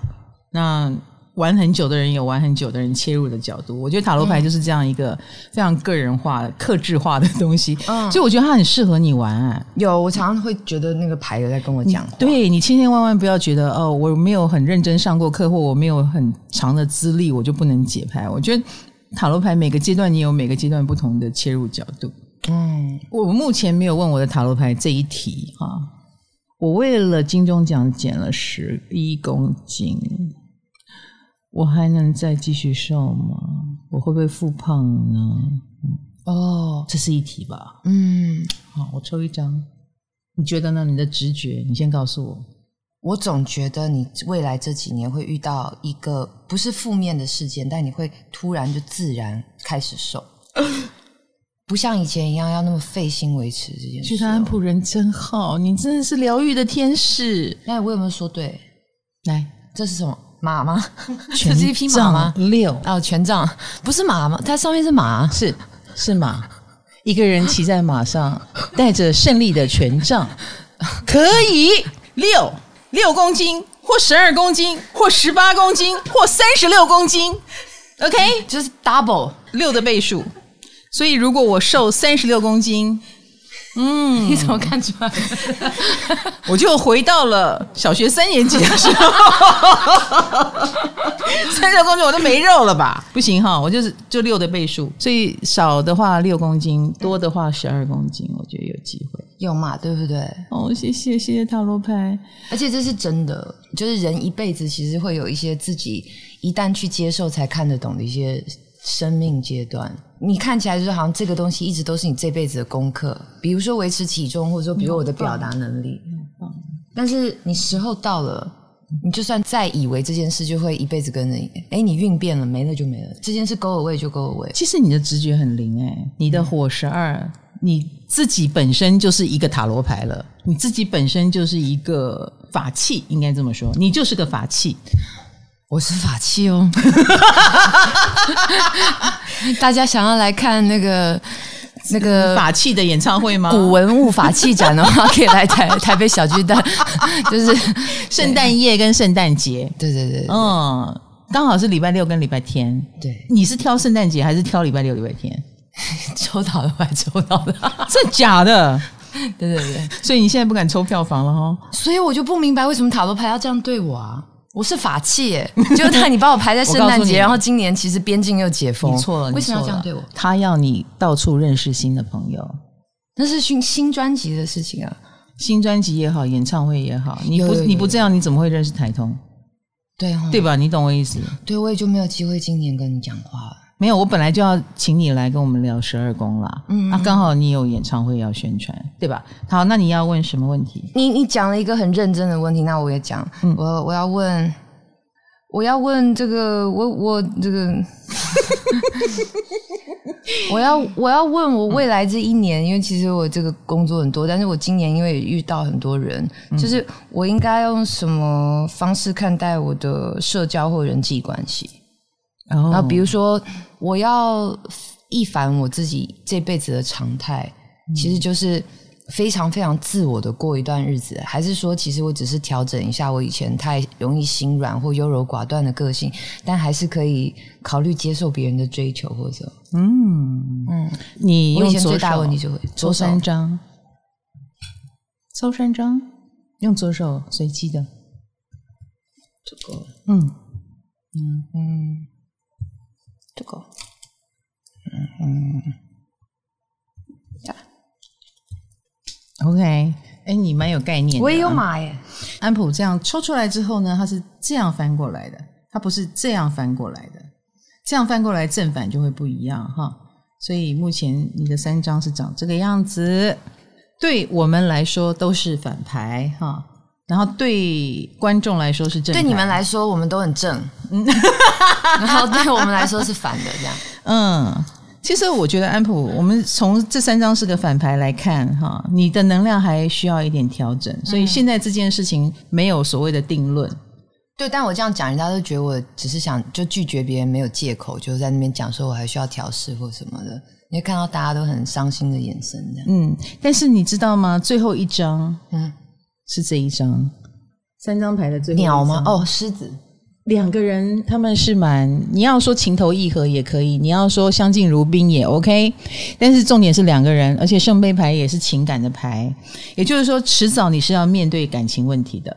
那。玩很久的人有玩很久的人切入的角度，我觉得塔罗牌就是这样一个非常个人化、克制化的东西，嗯，所以我觉得它很适合你玩啊。有，我常常会觉得那个牌有在跟我讲话。对，你千千万万不要觉得哦，我没有很认真上过课，或我没有很长的资历，我就不能解牌。我觉得塔罗牌每个阶段你有每个阶段不同的切入角度。嗯，我目前没有问我的塔罗牌这一题哈，我为了金钟奖减了十一公斤。我还能再继续瘦吗？我会不会复胖呢？哦，这是一题吧。嗯，好，我抽一张。你觉得呢？你的直觉，你先告诉我。我总觉得你未来这几年会遇到一个不是负面的事件，但你会突然就自然开始瘦。(laughs) 不像以前一样要那么费心维持这件事。觉得安普人真好，你真的是疗愈的天使。那我有没有说对？来，这是什么马吗？权这是一匹马吗？六哦，权杖不是马吗？它上面是马，是是马，一个人骑在马上，带着胜利的权杖，可以六六公斤，或十二公斤，或十八公斤，或三十六公斤。OK，就是 double 六的倍数。所以如果我瘦三十六公斤。嗯，你怎么看出来？(laughs) 我就回到了小学三年级的时候，(laughs) 三十六公斤我都没肉了吧？不行哈，我就是就六的倍数，所以少的话六公斤，多的话十二公斤，我觉得有机会，有嘛，对不对？哦，谢谢谢谢塔罗牌，而且这是真的，就是人一辈子其实会有一些自己一旦去接受才看得懂的一些。生命阶段，你看起来就是好像这个东西一直都是你这辈子的功课，比如说维持体重，或者说比如我的表达能力。但是你时候到了，你就算再以为这件事就会一辈子跟着你，哎，你运变了，没了就没了。这件事 go away 就 go away。其实你的直觉很灵哎，你的火十二，你自己本身就是一个塔罗牌了，你自己本身就是一个法器，应该这么说，你就是个法器。我是法器哦，(laughs) 大家想要来看那个那个法器的演唱会吗？古文物法器展的话，可以来台 (laughs) 台北小巨蛋，(laughs) 就是圣诞夜跟圣诞节。对对对，嗯，刚好是礼拜六跟礼拜天。对，你是挑圣诞节还是挑礼拜六礼拜天？抽到的还抽到的，真的假的？对对对，所以你现在不敢抽票房了哈？所以我就不明白为什么塔罗牌要这样对我啊？我是法器耶，(laughs) 就那你把我排在圣诞节，然后今年其实边境又解封，你错了，为什么要这样对我？他要你到处认识新的朋友，那是新新专辑的事情啊，新专辑也好，演唱会也好，你不你不这样，你怎么会认识台通？对哦，对吧？你懂我意思？对，我也就没有机会今年跟你讲话了。没有，我本来就要请你来跟我们聊十二宫啦。嗯，那、啊、刚好你有演唱会要宣传，对吧？好，那你要问什么问题？你你讲了一个很认真的问题，那我也讲。嗯、我我要问，我要问这个，我我这个，(laughs) 我要我要问我未来这一年，嗯、因为其实我这个工作很多，但是我今年因为也遇到很多人，嗯、就是我应该用什么方式看待我的社交或人际关系？然后比如说，我要一反我自己这辈子的常态，其实就是非常非常自我的过一段日子，还是说，其实我只是调整一下我以前太容易心软或优柔寡断的个性，但还是可以考虑接受别人的追求或者。嗯。嗯，你用最大问题就会抽三张，抽三张，用左手随机的，这个。嗯。嗯嗯。嗯这个，嗯嗯，呀，OK，哎，你蛮有概念的。我也有买耶。安普这样抽出来之后呢，它是这样翻过来的，它不是这样翻过来的。这样翻过来正反就会不一样哈。所以目前你的三张是长这个样子，对我们来说都是反牌哈。然后对观众来说是正，对你们来说我们都很正，嗯，(laughs) 然后对我们来说是反的这样。(laughs) 嗯，其实我觉得安普，我们从这三张是个反牌来看哈，你的能量还需要一点调整，所以现在这件事情没有所谓的定论。嗯、对，但我这样讲，人家都觉得我只是想就拒绝别人，没有借口，就在那边讲说我还需要调试或什么的。你会看到大家都很伤心的眼神这样。嗯，但是你知道吗？最后一张，嗯。是这一张，三张牌的最后鸟吗？哦，狮子。两个人他们是蛮，你要说情投意合也可以，你要说相敬如宾也 OK。但是重点是两个人，而且圣杯牌也是情感的牌，也就是说，迟早你是要面对感情问题的。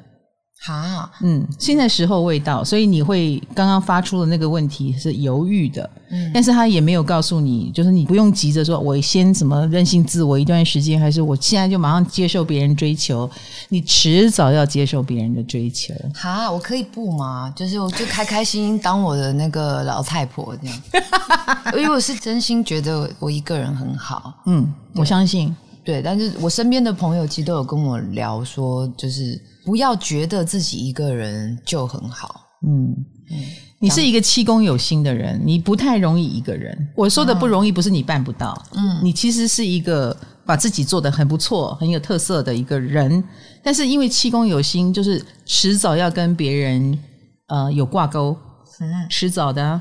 好，嗯，现在时候未到，所以你会刚刚发出的那个问题是犹豫的，嗯，但是他也没有告诉你，就是你不用急着说，我先什么任性自我一段时间，还是我现在就马上接受别人追求，你迟早要接受别人的追求。好，我可以不吗？就是我就开开心心当我的那个老太婆这样，(laughs) 因为我是真心觉得我一个人很好，嗯，我相信，对，但是我身边的朋友其实都有跟我聊说，就是。不要觉得自己一个人就很好。嗯，嗯，你是一个七宫有心的人，你不太容易一个人。我说的不容易，不是你办不到，嗯，你其实是一个把自己做得很不错、很有特色的一个人。但是因为七宫有心，就是迟早要跟别人呃有挂钩，嗯，迟早的，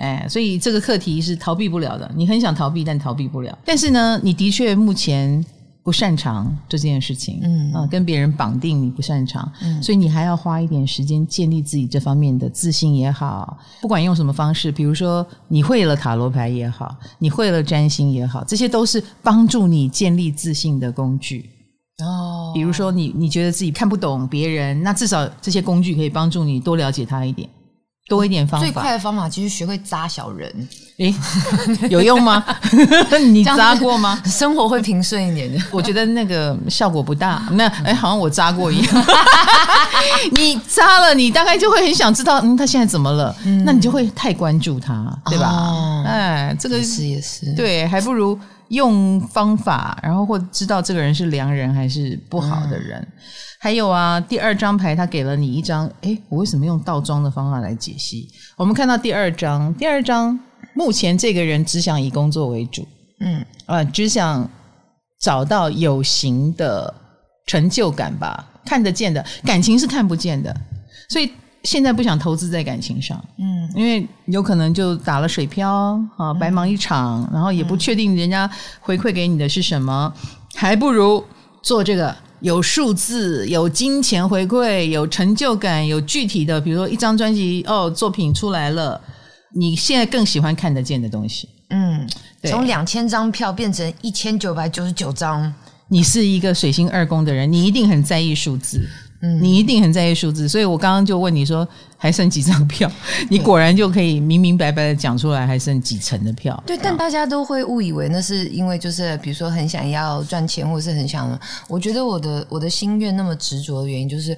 哎，所以这个课题是逃避不了的。你很想逃避，但逃避不了。但是呢，你的确目前。不擅长这件事情，嗯啊，跟别人绑定你不擅长，嗯，所以你还要花一点时间建立自己这方面的自信也好，不管用什么方式，比如说你会了塔罗牌也好，你会了占星也好，这些都是帮助你建立自信的工具哦。比如说你你觉得自己看不懂别人，那至少这些工具可以帮助你多了解他一点。多一点方法，最快的方法其实学会扎小人。诶，(laughs) 有用吗？(laughs) 你扎过吗？生活会平顺一点的。(laughs) 我觉得那个效果不大。那诶，好像我扎过一样。你扎了，你大概就会很想知道，嗯，他现在怎么了？嗯、那你就会太关注他，对吧？哦、哎，这个也是也是对，还不如用方法，然后或知道这个人是良人还是不好的人。嗯还有啊，第二张牌他给了你一张，诶，我为什么用倒装的方法来解析？我们看到第二张，第二张目前这个人只想以工作为主，嗯，啊，只想找到有形的成就感吧，看得见的，感情是看不见的，所以现在不想投资在感情上，嗯，因为有可能就打了水漂啊，白忙一场，然后也不确定人家回馈给你的是什么，还不如做这个。有数字，有金钱回馈，有成就感，有具体的，比如说一张专辑哦，作品出来了，你现在更喜欢看得见的东西。嗯，对，从两千张票变成一千九百九十九张，你是一个水星二宫的人，你一定很在意数字。嗯，你一定很在意数字，所以我刚刚就问你说还剩几张票，(laughs) 你果然就可以明明白白的讲出来还剩几成的票。对，但大家都会误以为那是因为就是比如说很想要赚钱，或者是很想，我觉得我的我的心愿那么执着的原因就是，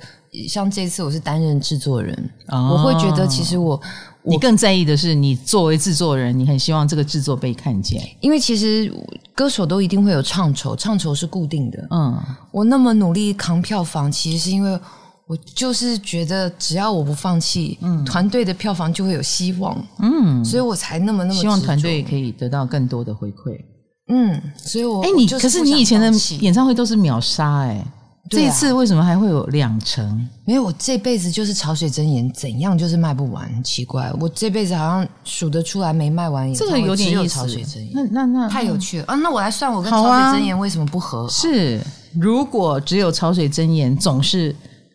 像这次我是担任制作人，哦，我会觉得其实我。你更在意的是，你作为制作人，你很希望这个制作被看见。因为其实歌手都一定会有唱酬，唱酬是固定的。嗯，我那么努力扛票房，其实是因为我就是觉得，只要我不放弃，嗯，团队的票房就会有希望。嗯，所以我才那么那么希望团队可以得到更多的回馈。嗯，所以我哎，你可是你以前的演唱会都是秒杀哎。这一次为什么还会有两成？没有我这辈子就是潮水真言，怎样就是卖不完，奇怪。我这辈子好像数得出来没卖完，这个有点意思。潮水真言，那那那太有趣了啊！那我来算，我跟潮水真言为什么不合？是，如果只有潮水真言总是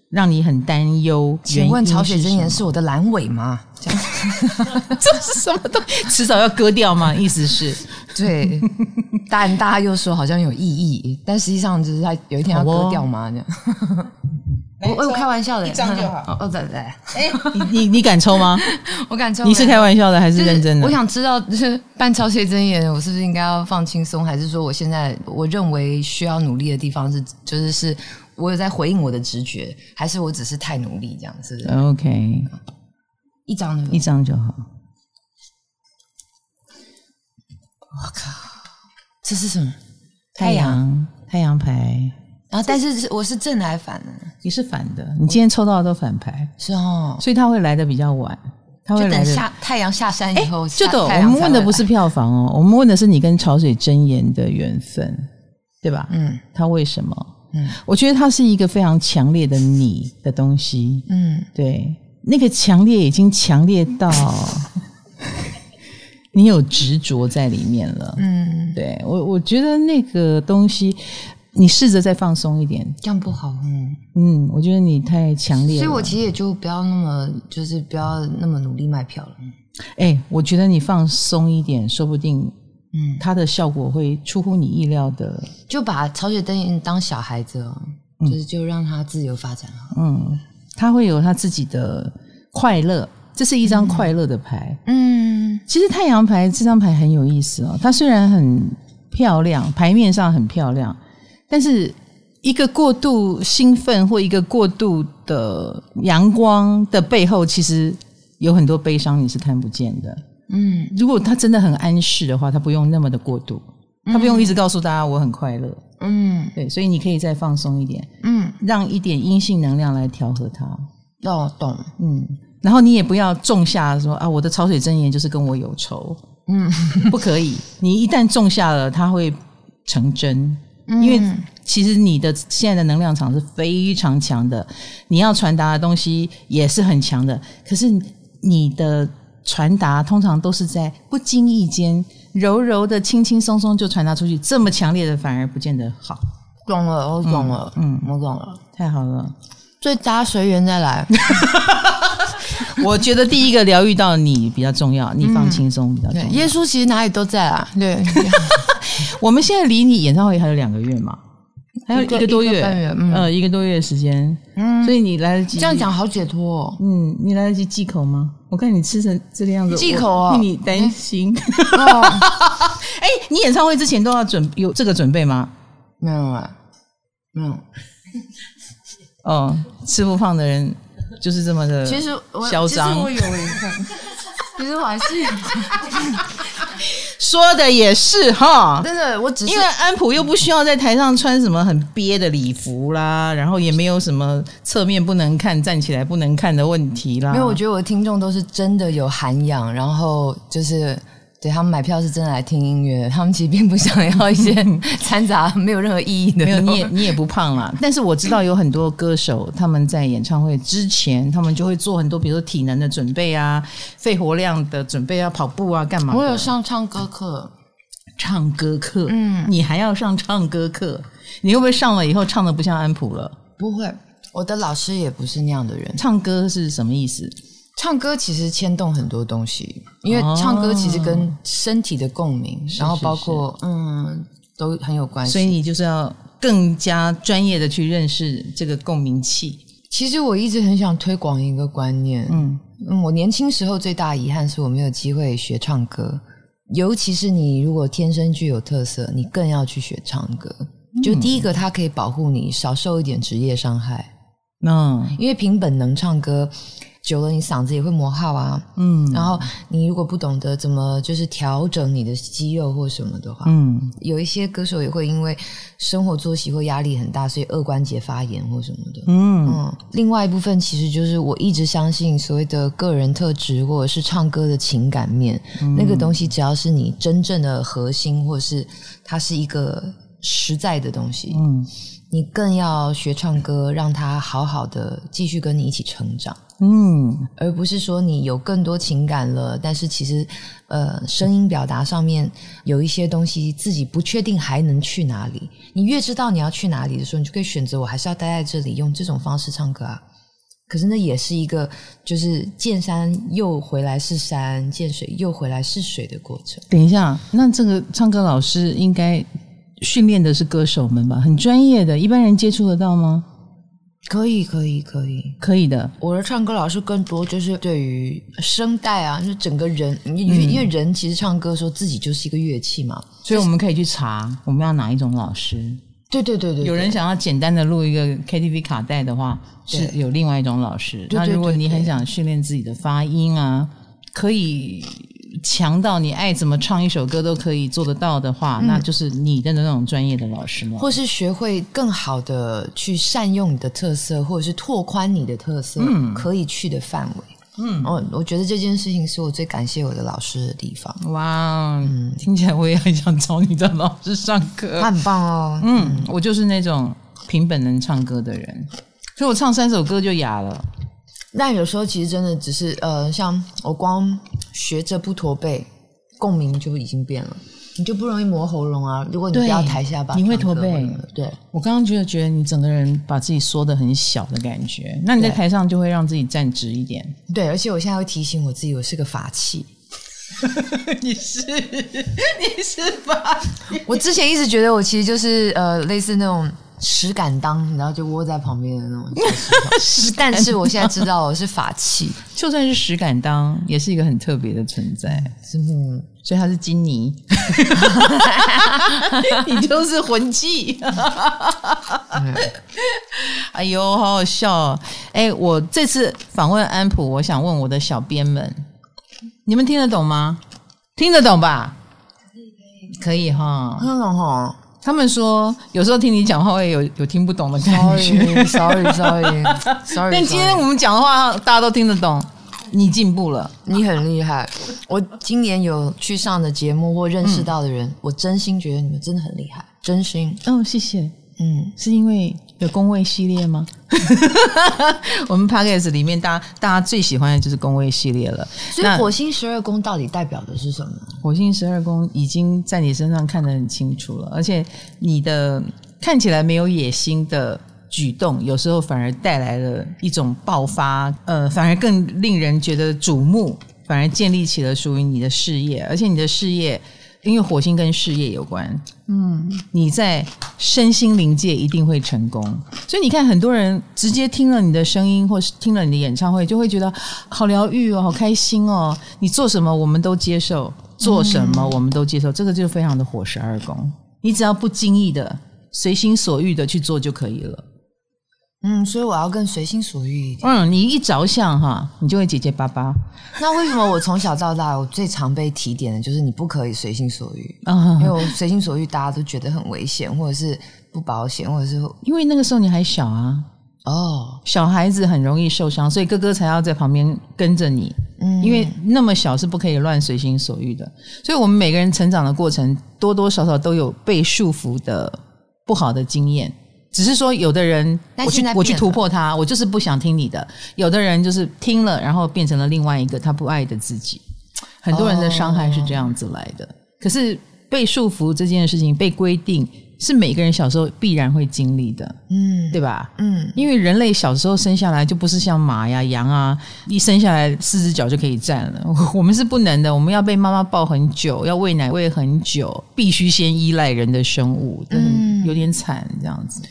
让你很担忧，请问曹雪真言是我的阑尾吗？(laughs) 这样，这是什么东西？迟早要割掉吗？意思是？(laughs) 对，但大家又说好像有意义，但实际上就是他有一天要割掉吗？这样，我我开玩笑的，这样就好。哦，对对，哎，你你你敢抽吗？(laughs) 我敢抽。你是开玩笑的还是认真的？我想知道，就是办超谢真言，我是不是应该要放轻松，还是说我现在我认为需要努力的地方是，就是是我有在回应我的直觉，还是我只是太努力这样？是不是？OK，一张一张就好。我靠，这是什么？太阳太阳牌。然后，但是我是正还是反的？你是反的，你今天抽到的都反牌，是哦。所以他会来的比较晚，他会来的下太阳下山以后。就的，我们问的不是票房哦，我们问的是你跟潮水真言的缘分，对吧？嗯。他为什么？嗯，我觉得它是一个非常强烈的你的东西。嗯，对，那个强烈已经强烈到。(laughs) 你有执着在里面了，嗯，对。我，我觉得那个东西，你试着再放松一点，这样不好，嗯。嗯，我觉得你太强烈了，所以我其实也就不要那么，就是不要那么努力卖票了。哎，我觉得你放松一点，说不定，嗯，它的效果会出乎你意料的。就把曹雪芹当小孩子哦，就是就让他自由发展，嗯，他会有他自己的快乐。这是一张快乐的牌。嗯，其实太阳牌这张牌很有意思哦。它虽然很漂亮，牌面上很漂亮，但是一个过度兴奋或一个过度的阳光的背后，其实有很多悲伤你是看不见的。嗯，如果他真的很安适的话，他不用那么的过度，他不用一直告诉大家我很快乐。嗯，对，所以你可以再放松一点。嗯，让一点阴性能量来调和它。哦，懂。嗯。然后你也不要种下说啊，我的潮水真言就是跟我有仇，嗯，(laughs) 不可以。你一旦种下了，它会成真，嗯、因为其实你的现在的能量场是非常强的，你要传达的东西也是很强的。可是你的传达通常都是在不经意间，柔柔的、轻轻松松就传达出去，这么强烈的反而不见得好。懂了，我懂了，嗯，我懂了，太好了。所以大家随缘再来。我觉得第一个疗愈到你比较重要，你放轻松比较重要。耶稣其实哪里都在啊。对，(laughs) 我们现在离你演唱会还有两个月嘛，还有一个多月，呃，一个多月的时间。嗯，所以你来得及。这样讲好解脱。嗯，你来得及忌口吗？我看你吃成这个样子，忌口啊，你担心。(laughs) 哎，你演唱会之前都要准有这个准备吗？没有啊。没有，哦，吃不胖的人就是这么的其实我嚣张。其实我有其实我还是有说的也是哈。真的，我只是因为安普又不需要在台上穿什么很憋的礼服啦，然后也没有什么侧面不能看、站起来不能看的问题啦。因为我觉得我的听众都是真的有涵养，然后就是。对，他们买票是真的来听音乐，他们其实并不想要一些 (laughs) 掺杂没有任何意义的。没有，你也你也不胖啦。但是我知道有很多歌手，他们在演唱会之前，他们就会做很多，比如说体能的准备啊，肺活量的准备，啊跑步啊，干嘛？我有上唱歌课，唱歌课，嗯，你还要上唱歌课？你会不会上了以后唱得不像安普了？不会，我的老师也不是那样的人。唱歌是什么意思？唱歌其实牵动很多东西，因为唱歌其实跟身体的共鸣，哦、然后包括嗯都很有关系。所以你就是要更加专业的去认识这个共鸣器。其实我一直很想推广一个观念，嗯嗯，我年轻时候最大的遗憾是我没有机会学唱歌，尤其是你如果天生具有特色，你更要去学唱歌。就第一个，它可以保护你少受一点职业伤害。嗯，因为凭本能唱歌。久了，你嗓子也会磨耗啊。嗯，然后你如果不懂得怎么就是调整你的肌肉或什么的话，嗯，有一些歌手也会因为生活作息或压力很大，所以二关节发炎或什么的。嗯嗯。另外一部分其实就是我一直相信所谓的个人特质或者是唱歌的情感面，嗯，那个东西只要是你真正的核心，或者是它是一个实在的东西，嗯，你更要学唱歌，让他好好的继续跟你一起成长。嗯，而不是说你有更多情感了，但是其实，呃，声音表达上面有一些东西自己不确定还能去哪里。你越知道你要去哪里的时候，你就可以选择我还是要待在这里，用这种方式唱歌啊。可是那也是一个，就是见山又回来是山，见水又回来是水的过程。等一下，那这个唱歌老师应该训练的是歌手们吧？很专业的，一般人接触得到吗？可以，可以，可以，可以的。我的唱歌老师更多就是对于声带啊，就整个人，因为因为人其实唱歌的时候自己就是一个乐器嘛，所以我们可以去查我们要哪一种老师。对对对对，有人想要简单的录一个 KTV 卡带的话，是有另外一种老师。那如果你很想训练自己的发音啊，可以。强到你爱怎么唱一首歌都可以做得到的话，嗯、那就是你的那种专业的老师吗？或是学会更好的去善用你的特色，或者是拓宽你的特色，嗯，可以去的范围。嗯，哦，我觉得这件事情是我最感谢我的老师的地方。哇，嗯，听起来我也很想找你的老师上课，他很棒哦。嗯，我就是那种凭本能唱歌的人，所以我唱三首歌就哑了。但有时候其实真的只是呃，像我光学着不驼背，共鸣就已经变了，你就不容易磨喉咙啊。如果你不要抬下巴你会驼背，对，我刚刚觉得觉得你整个人把自己缩的很小的感觉，那你在台上就会让自己站直一点。对，而且我现在会提醒我自己，我是个法器。(laughs) 你是你是法器？我之前一直觉得我其实就是呃，类似那种。石敢当，然后就窝在旁边的那种，(laughs) 但是我现在知道我是法器，就算是石敢当，也是一个很特别的存在。是木，所以他是金泥，(laughs) 你就是魂器。(laughs) 哎呦，好好笑哦！哎，我这次访问安普，我想问我的小编们，你们听得懂吗？听得懂吧？可以，可以，可以哈，听得懂哈。他们说，有时候听你讲话会有有听不懂的感觉。(laughs) Sorry，Sorry，Sorry，Sorry。(laughs) 但今天我们讲的话，大家都听得懂。你进步了，你很厉害。我今年有去上的节目或认识到的人，嗯、我真心觉得你们真的很厉害，真心。哦，谢谢。嗯，是因为有宫位系列吗？(laughs) 我们 Podcast 里面，大家大家最喜欢的就是宫位系列了。所以火星十二宫到底代表的是什么？火星十二宫已经在你身上看得很清楚了，而且你的看起来没有野心的举动，有时候反而带来了一种爆发，呃，反而更令人觉得瞩目，反而建立起了属于你的事业，而且你的事业。因为火星跟事业有关，嗯，你在身心灵界一定会成功，所以你看，很多人直接听了你的声音，或是听了你的演唱会，就会觉得好疗愈哦，好开心哦。你做什么我们都接受，做什么我们都接受，这个就非常的火十二宫。你只要不经意的、随心所欲的去做就可以了。嗯，所以我要更随心所欲一点。嗯，你一着相哈，你就会结结巴巴。(laughs) 那为什么我从小到大，我最常被提点的就是你不可以随心所欲？嗯，因为我随心所欲，大家都觉得很危险，或者是不保险，或者是因为那个时候你还小啊。哦，小孩子很容易受伤，所以哥哥才要在旁边跟着你。嗯，因为那么小是不可以乱随心所欲的。所以我们每个人成长的过程，多多少少都有被束缚的不好的经验。只是说，有的人我去我去突破他，我就是不想听你的；有的人就是听了，然后变成了另外一个他不爱的自己。很多人的伤害是这样子来的。可是被束缚这件事情，被规定是每个人小时候必然会经历的，嗯，对吧？嗯，因为人类小时候生下来就不是像马呀、羊啊，一生下来四只脚就可以站了。(laughs) 我们是不能的，我们要被妈妈抱很久，要喂奶喂很久，必须先依赖人的生物，嗯，有点惨这样子。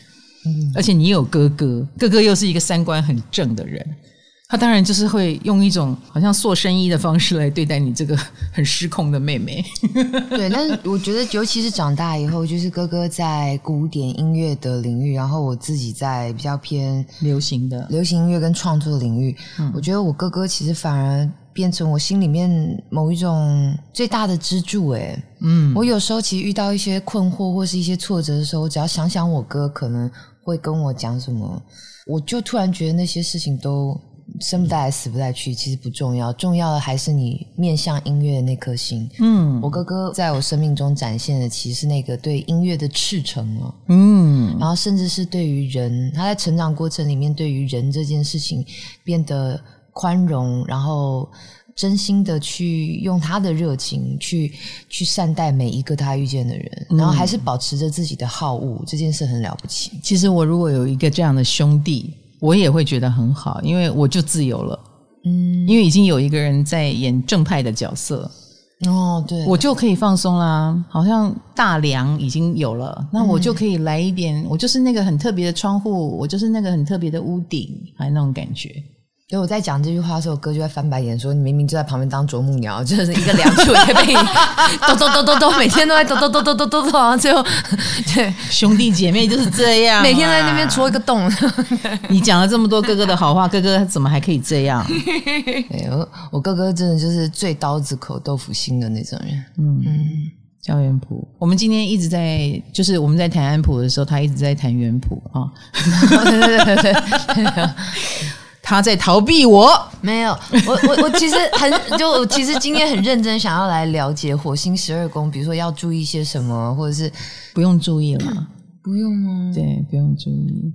而且你有哥哥，哥哥又是一个三观很正的人，他当然就是会用一种好像做生意的方式来对待你这个很失控的妹妹。(laughs) 对，但是我觉得，尤其是长大以后，就是哥哥在古典音乐的领域，然后我自己在比较偏流行的流行音乐跟创作领域，嗯，我觉得我哥哥其实反而变成我心里面某一种最大的支柱。哎，嗯，我有时候其实遇到一些困惑或是一些挫折的时候，我只要想想我哥，可能。会跟我讲什么，我就突然觉得那些事情都生不带来死不带去，其实不重要，重要的还是你面向音乐的那颗心。嗯，我哥哥在我生命中展现的，其实是那个对音乐的赤诚哦。嗯，然后甚至是对于人，他在成长过程里面，对于人这件事情变得宽容，然后。真心的去用他的热情去去善待每一个他遇见的人，然后还是保持着自己的好恶，这件事很了不起。其实我如果有一个这样的兄弟，我也会觉得很好，因为我就自由了。嗯，因为已经有一个人在演正派的角色。哦，对，我就可以放松啦。好像大梁已经有了，那我就可以来一点。我就是那个很特别的窗户，我就是那个很特别的屋顶，还那种感觉。所以我在讲这句话的时候，我哥就在翻白眼说：“你明明就在旁边当啄木鸟，就是一个梁柱也被你抖抖抖抖抖，每天都在抖抖抖抖抖抖抖，然后最后对 (laughs) 兄弟姐妹就是这样，(laughs) 每天在那边戳一个洞。(laughs) 你讲了这么多哥哥的好话，哥哥怎么还可以这样？哎，我我哥哥真的就是最刀子口豆腐心的那种人。嗯嗯，叫元普。我们今天一直在，就是我们在谈安普的时候，他一直在谈元普啊。对对对对对。他在逃避我，没有，我我我其实很就我其实今天很认真想要来了解火星十二宫，比如说要注意些什么，或者是不用注意了，(clears throat) 不用吗？对，不用注意，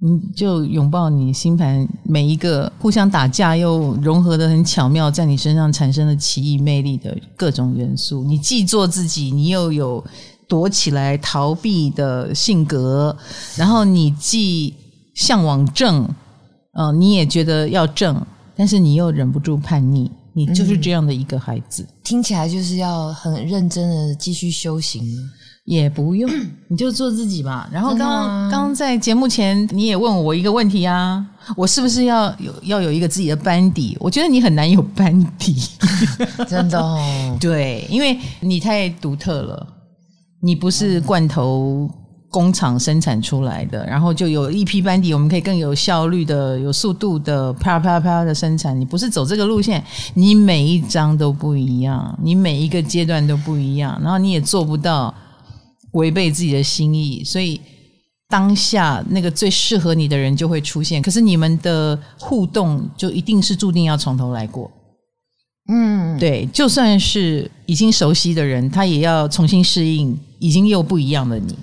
你就拥抱你星盘每一个互相打架又融合的很巧妙，在你身上产生了奇异魅力的各种元素。你既做自己，你又有躲起来逃避的性格，然后你既向往正。嗯，你也觉得要正，但是你又忍不住叛逆，你就是这样的一个孩子。嗯，听起来就是要很认真的继续修行，也不用，(clears throat) 你就做自己吧。然后刚刚刚在节目前，你也问我一个问题啊，我是不是要有要有一个自己的班底？我觉得你很难有班底，(laughs) 真的哦。(laughs) 对，因为你太独特了，你不是罐头。工厂生产出来的，然后就有一批班底，我们可以更有效率的、有速度的、啪啪啪的生产。你不是走这个路线，你每一张都不一样，你每一个阶段都不一样，然后你也做不到违背自己的心意，所以当下那个最适合你的人就会出现，可是你们的互动就一定是注定要从头来过。嗯，对，就算是已经熟悉的人，他也要重新适应已经又不一样的你。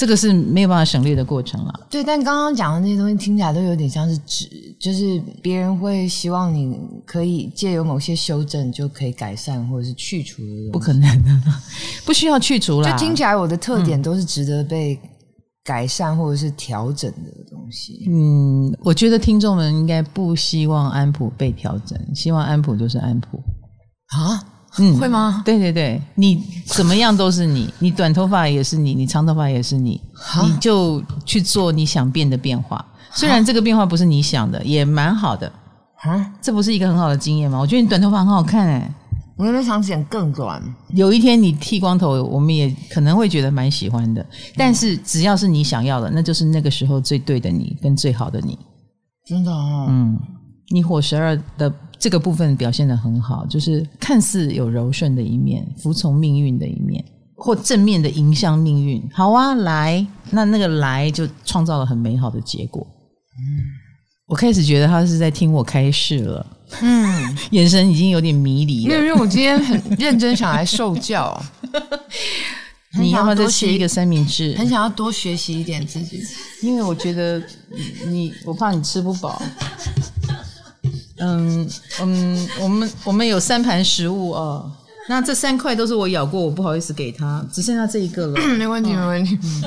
这个是没有办法省略的过程了。对，但刚刚讲的那些东西听起来都有点像是指，就是别人会希望你可以借由某些修正就可以改善或者是去除的。不可能的，(laughs) 不需要去除了。就听起来我的特点都是值得被改善或者是调整的东西。嗯，我觉得听众们应该不希望安普被调整，希望安普就是安普啊。嗯，会吗？对对对，你怎么样都是你，你短头发也是你，你长头发也是你，你就去做你想变的变化。虽然这个变化不是你想的，也蛮好的。啊，这不是一个很好的经验吗？我觉得你短头发很好看哎，我有没有想剪更短？有一天你剃光头，我们也可能会觉得蛮喜欢的。但是只要是你想要的，那就是那个时候最对的你跟最好的你。真的啊，嗯，你火十二的。这个部分表现的很好，就是看似有柔顺的一面，服从命运的一面，或正面的迎向命运。好啊，来，那那个来就创造了很美好的结果。嗯，我开始觉得他是在听我开示了。嗯，(laughs) 眼神已经有点迷离了。因为我今天很认真想来受教。(laughs) 你要不要再吃一个三明治？很想要多学习一点自己，因为我觉得你，我怕你吃不饱。嗯嗯，我们我们有三盘食物哦，那这三块都是我咬过，我不好意思给他，只剩下这一个了。(coughs) 没问题，哦、没问题。嗯、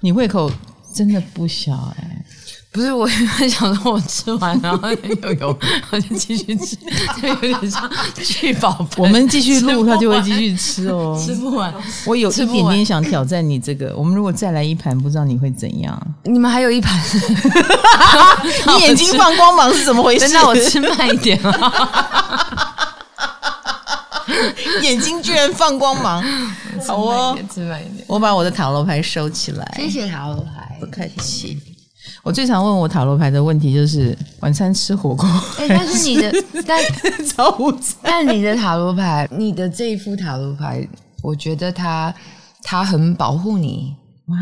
你胃口真的不小哎、欸。不是，我很想说，我吃完然后又有，我就继续吃，(laughs) 就有点像聚宝。我们继续录，他就会继续吃哦。吃不完，我有一点点想挑战你这个。我们如果再来一盘，不知道你会怎样？你们还有一盘？(laughs) 你眼睛放光芒是怎么回事？那我吃慢一点 (laughs) 眼睛居然放光芒，好哦，吃慢一点。我把我的塔罗牌收起来，谢谢塔罗牌，不客气。我最常问我塔罗牌的问题就是晚餐吃火锅。哎、欸，但是你的 (laughs) 但早午餐，但你的塔罗牌，你的这一副塔罗牌，我觉得它它很保护你。哇，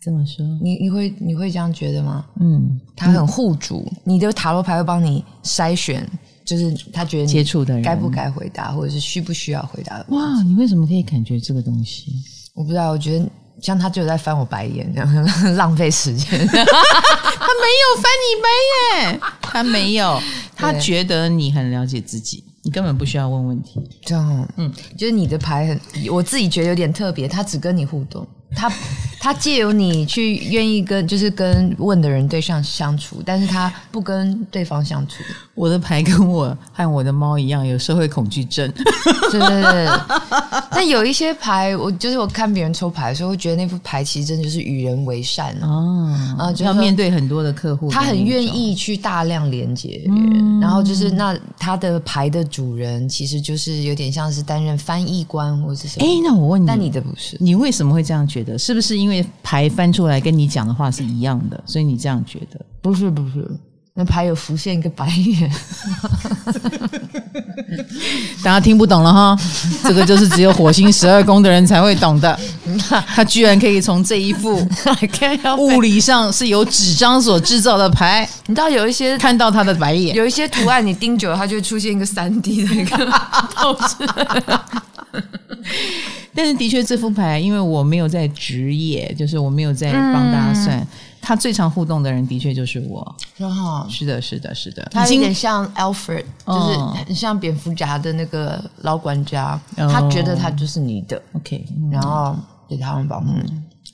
这么说，你你会你会这样觉得吗？嗯，它很护主，嗯、你的塔罗牌会帮你筛选，就是他觉得接触的人该不该回答，或者是需不需要回答的。哇，你为什么可以感觉这个东西？我不知道，我觉得。像他就在翻我白眼，这样 (laughs) 浪费时间。(laughs) 他没有翻你白眼，他没有，(laughs) 他觉得你很了解自己，你根本不需要问问题。这样，嗯，就是你的牌很，我自己觉得有点特别，他只跟你互动。他他借由你去愿意跟就是跟问的人对象相处，但是他不跟对方相处。我的牌跟我和我的猫一样有社会恐惧症，对对对。但有一些牌，我就是我看别人抽牌的时候，会觉得那副牌其实真的就是与人为善哦，啊，就要面对很多的客户，他很愿意去大量连接别人，嗯、然后就是那他的牌的主人其实就是有点像是担任翻译官或者是什么。哎，那我问你，但你的不是，你为什么会这样觉得？是不是因为牌翻出来跟你讲的话是一样的，所以你这样觉得？不是，不是。那牌有浮现一个白眼，(laughs) 大家听不懂了哈。这个就是只有火星十二宫的人才会懂的。(laughs) 他居然可以从这一副 (laughs) 物理上是由纸张所制造的牌，你知道有一些看到他的白眼，有一些图案你盯久了，它就会出现一个三 D 的一个透视。但是的确，这副牌因为我没有在职业，就是我没有在帮大家算。嗯他最常互动的人的确就是我，是的，是的，是的。他有点像 Alfred，就是很像蝙蝠侠的那个老管家。他觉得他就是你的，OK，然后给他们保护。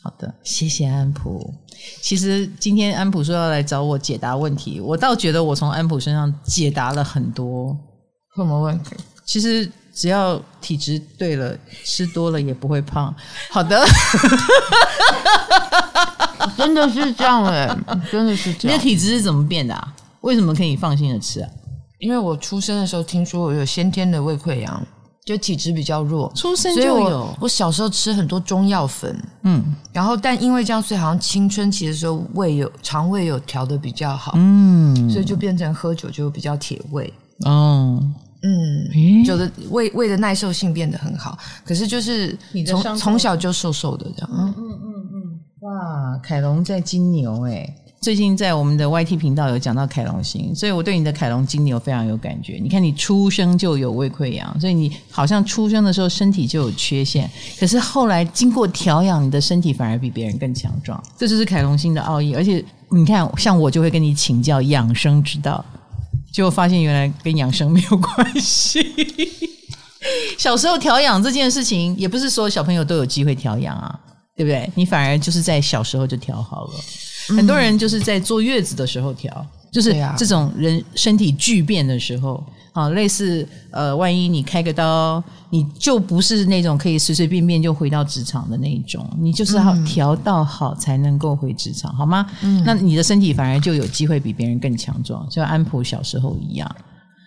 好的，谢谢安普。其实今天安普说要来找我解答问题，我倒觉得我从安普身上解答了很多。什么问题？其实只要体质对了，吃多了也不会胖。好的。(laughs) 真的是这样哎、欸，真的是这样。你的体质是怎么变的啊？为什么可以放心的吃啊？因为我出生的时候听说我有先天的胃溃疡，就体质比较弱，出生就有。我，我小时候吃很多中药粉，嗯，然后但因为这样，所以好像青春期的时候胃有肠胃有调的比较好，嗯，所以就变成喝酒就比较铁胃。哦，嗯，有的胃胃的耐受性变得很好，可是就是从从小就瘦瘦的这样。嗯嗯嗯。哇，凯龙在金牛哎。最近在我们的 YT 频道有讲到凯龙星，所以我对你的凯龙金牛非常有感觉。你看你出生就有胃溃疡，所以你好像出生的时候身体就有缺陷，可是后来经过调养，你的身体反而比别人更强壮。这就是凯龙星的奥义。而且你看，像我就会跟你请教养生之道，结果发现原来跟养生没有关系。(laughs) 小时候调养这件事情，也不是所有小朋友都有机会调养啊，对不对？你反而就是在小时候就调好了。很多人就是在坐月子的时候调，就是这种人身体巨变的时候，啊，类似呃，万一你开个刀，你就不是那种可以随随便便就回到职场的那一种，你就是要调到好才能够回职场，好吗？嗯，那你的身体反而就有机会比别人更强壮，就像安普小时候一样。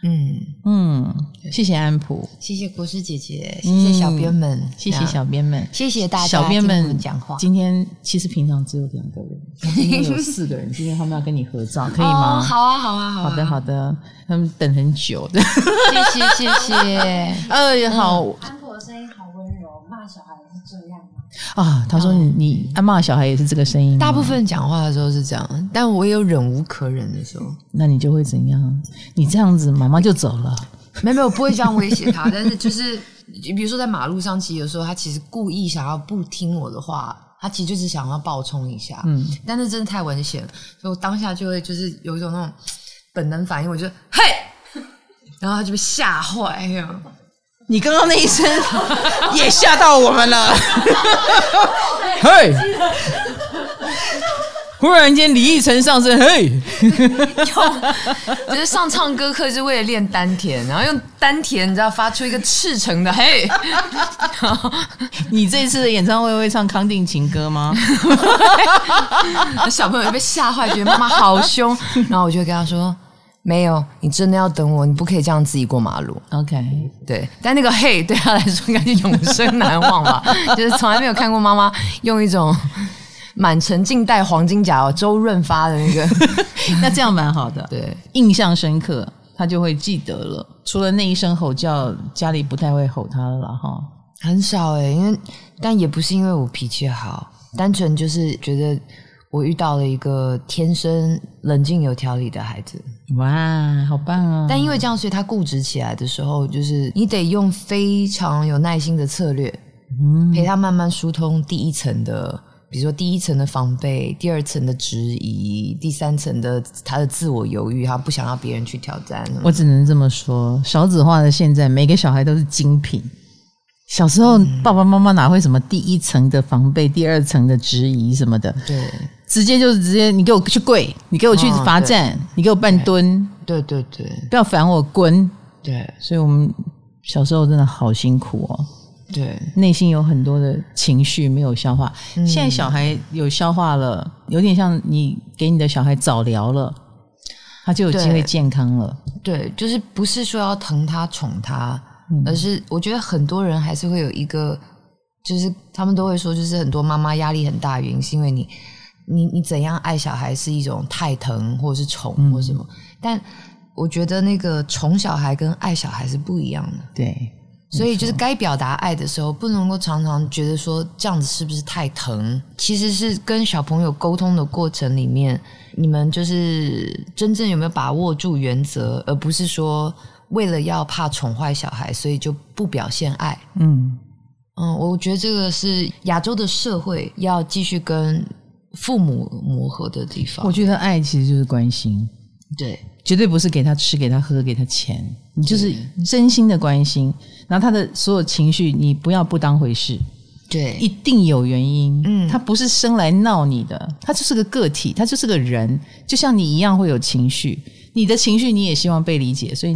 嗯嗯，谢谢安普，谢谢国师姐姐，谢谢小编们，嗯、谢谢小编们，谢谢大家。小编们讲话，今天其实平常只有两个人，(laughs) 今天有四个人，今天他们要跟你合照，可以吗？哦、好啊，好啊，好啊。好的，好的，他们等很久的，谢谢，谢谢。(laughs) 哎，好。安普的声音好温柔，骂小孩是这样。啊，他说你你爱骂小孩也是这个声音，大部分讲话的时候是这样，但我也有忍无可忍的时候，那你就会怎样？你这样子，妈妈就走了。没有没有，不会这样威胁他，(laughs) 但是就是，比如说在马路上，其实有时候他其实故意想要不听我的话，他其实就是想要暴冲一下，嗯，但是真的太危险了，所以我当下就会就是有一种那种本能反应，我就嘿，(laughs) 然后他就被吓坏呀。你刚刚那一声也吓到我们了，(laughs) 嘿！忽然间李易晨上身，嘿！(laughs) 就是上唱歌课是为了练丹田，然后用丹田，你知道发出一个赤诚的嘿。(laughs) 你这次的演唱会会唱康定情歌吗？小朋友被吓坏，觉得妈妈好凶，然后我就跟他说。没有，你真的要等我，你不可以这样自己过马路。OK，对，但那个嘿对他来说应该是永生难忘吧，(laughs) 就是从来没有看过妈妈用一种满城尽带黄金甲哦，周润发的那个，(laughs) 那这样蛮好的，(laughs) 对，印象深刻，他就会记得了。除了那一声吼叫，家里不太会吼他了哈，很少诶，因为但也不是因为我脾气好，单纯就是觉得。我遇到了一个天生冷静有条理的孩子，哇，好棒啊！但因为这样，所以他固执起来的时候，就是你得用非常有耐心的策略，嗯，陪他慢慢疏通第一层的，比如说第一层的防备，第二层的质疑，第三层的他的自我犹豫，他不想要别人去挑战。我只能这么说，少子化的现在，每个小孩都是精品。小时候，爸爸妈妈哪会什么第一层的防备，第二层的质疑什么的？对。直接就是直接，你给我去跪，你给我去罚站，哦、你给我半蹲，对对对，不要烦我，滚。对，所以我们小时候真的好辛苦哦。对，内心有很多的情绪没有消化，嗯、现在小孩有消化了，有点像你给你的小孩早疗了，他就有机会健康了。对，对，就是不是说要疼他宠他，嗯、而是我觉得很多人还是会有一个，就是他们都会说，就是很多妈妈压力很大，原因是因为你。你你怎样爱小孩是一种太疼或者是宠或什么，嗯、但我觉得那个宠小孩跟爱小孩是不一样的。对，所以就是该表达爱的时候，不能够常常觉得说这样子是不是太疼？其实是跟小朋友沟通的过程里面，你们就是真正有没有把握住原则，而不是说为了要怕宠坏小孩，所以就不表现爱。嗯嗯，我觉得这个是亚洲的社会要继续跟。父母磨合的地方，我觉得爱其实就是关心，对，绝对不是给他吃、给他喝、给他钱，你就是真心的关心。然后他的所有情绪，你不要不当回事，对，一定有原因。嗯，他不是生来闹你的，他就是个个体，他就是个人，就像你一样会有情绪。你的情绪你也希望被理解，所以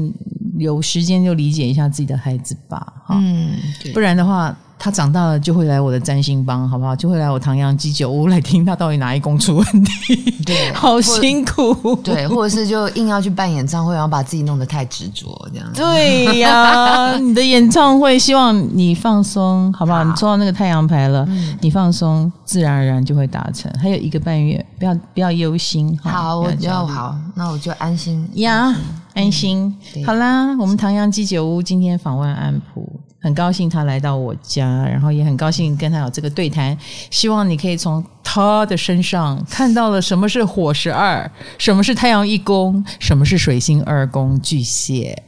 有时间就理解一下自己的孩子吧，哈，嗯，不然的话。他长大了就会来我的占星帮，好不好？就会来我唐阳鸡酒屋来听他到底哪一宫出问题。对，(laughs) 好辛苦。对，或者是就硬要去办演唱会，然后把自己弄得太执着，这样。对呀、啊，(laughs) 你的演唱会希望你放松，好不好？好，你抽到那个太阳牌了，嗯、你放松，自然而然就会达成。还有一个半月，不要不要忧心。好，我就好，那我就安心呀，安心。嗯、好啦，我们唐阳鸡酒屋今天访问安普。很高兴他来到我家，然后也很高兴跟他有这个对谈。希望你可以从他的身上看到了什么是火十二，什么是太阳一宫，什么是水星二宫巨蟹。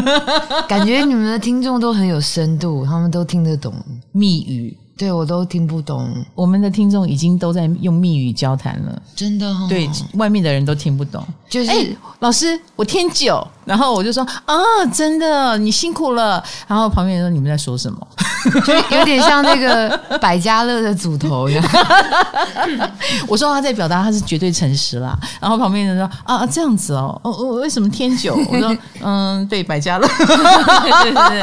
(laughs) 感觉你们的听众都很有深度，他们都听得懂密语。对，我都听不懂。我们的听众已经都在用密语交谈了，真的、哦。对，外面的人都听不懂。就是、欸、老师，我添酒，然后我就说啊，真的，你辛苦了。然后旁边人说你们在说什么？就有点像那个百家乐的组头一样。(laughs) 我说他在表达他是绝对诚实啦。然后旁边人说啊，这样子哦，哦，我为什么天九？我说 (laughs) 嗯，对，百家乐。对对对。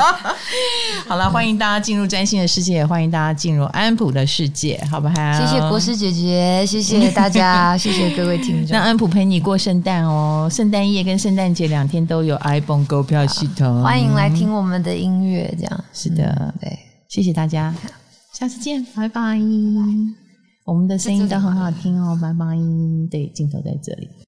好了，欢迎大家进入占星的世界，欢迎大家。进入安普的世界，好不好？谢谢国师姐姐，谢谢大家，谢谢各位听众。(laughs) 那安普陪你过圣诞哦，圣诞夜跟圣诞节两天都有 iPhone 购票系统，欢迎来听我们的音乐。这样是的，嗯、对，谢谢大家，下次见，拜拜。我们的声音都很好听哦，拜拜。对，镜头在这里。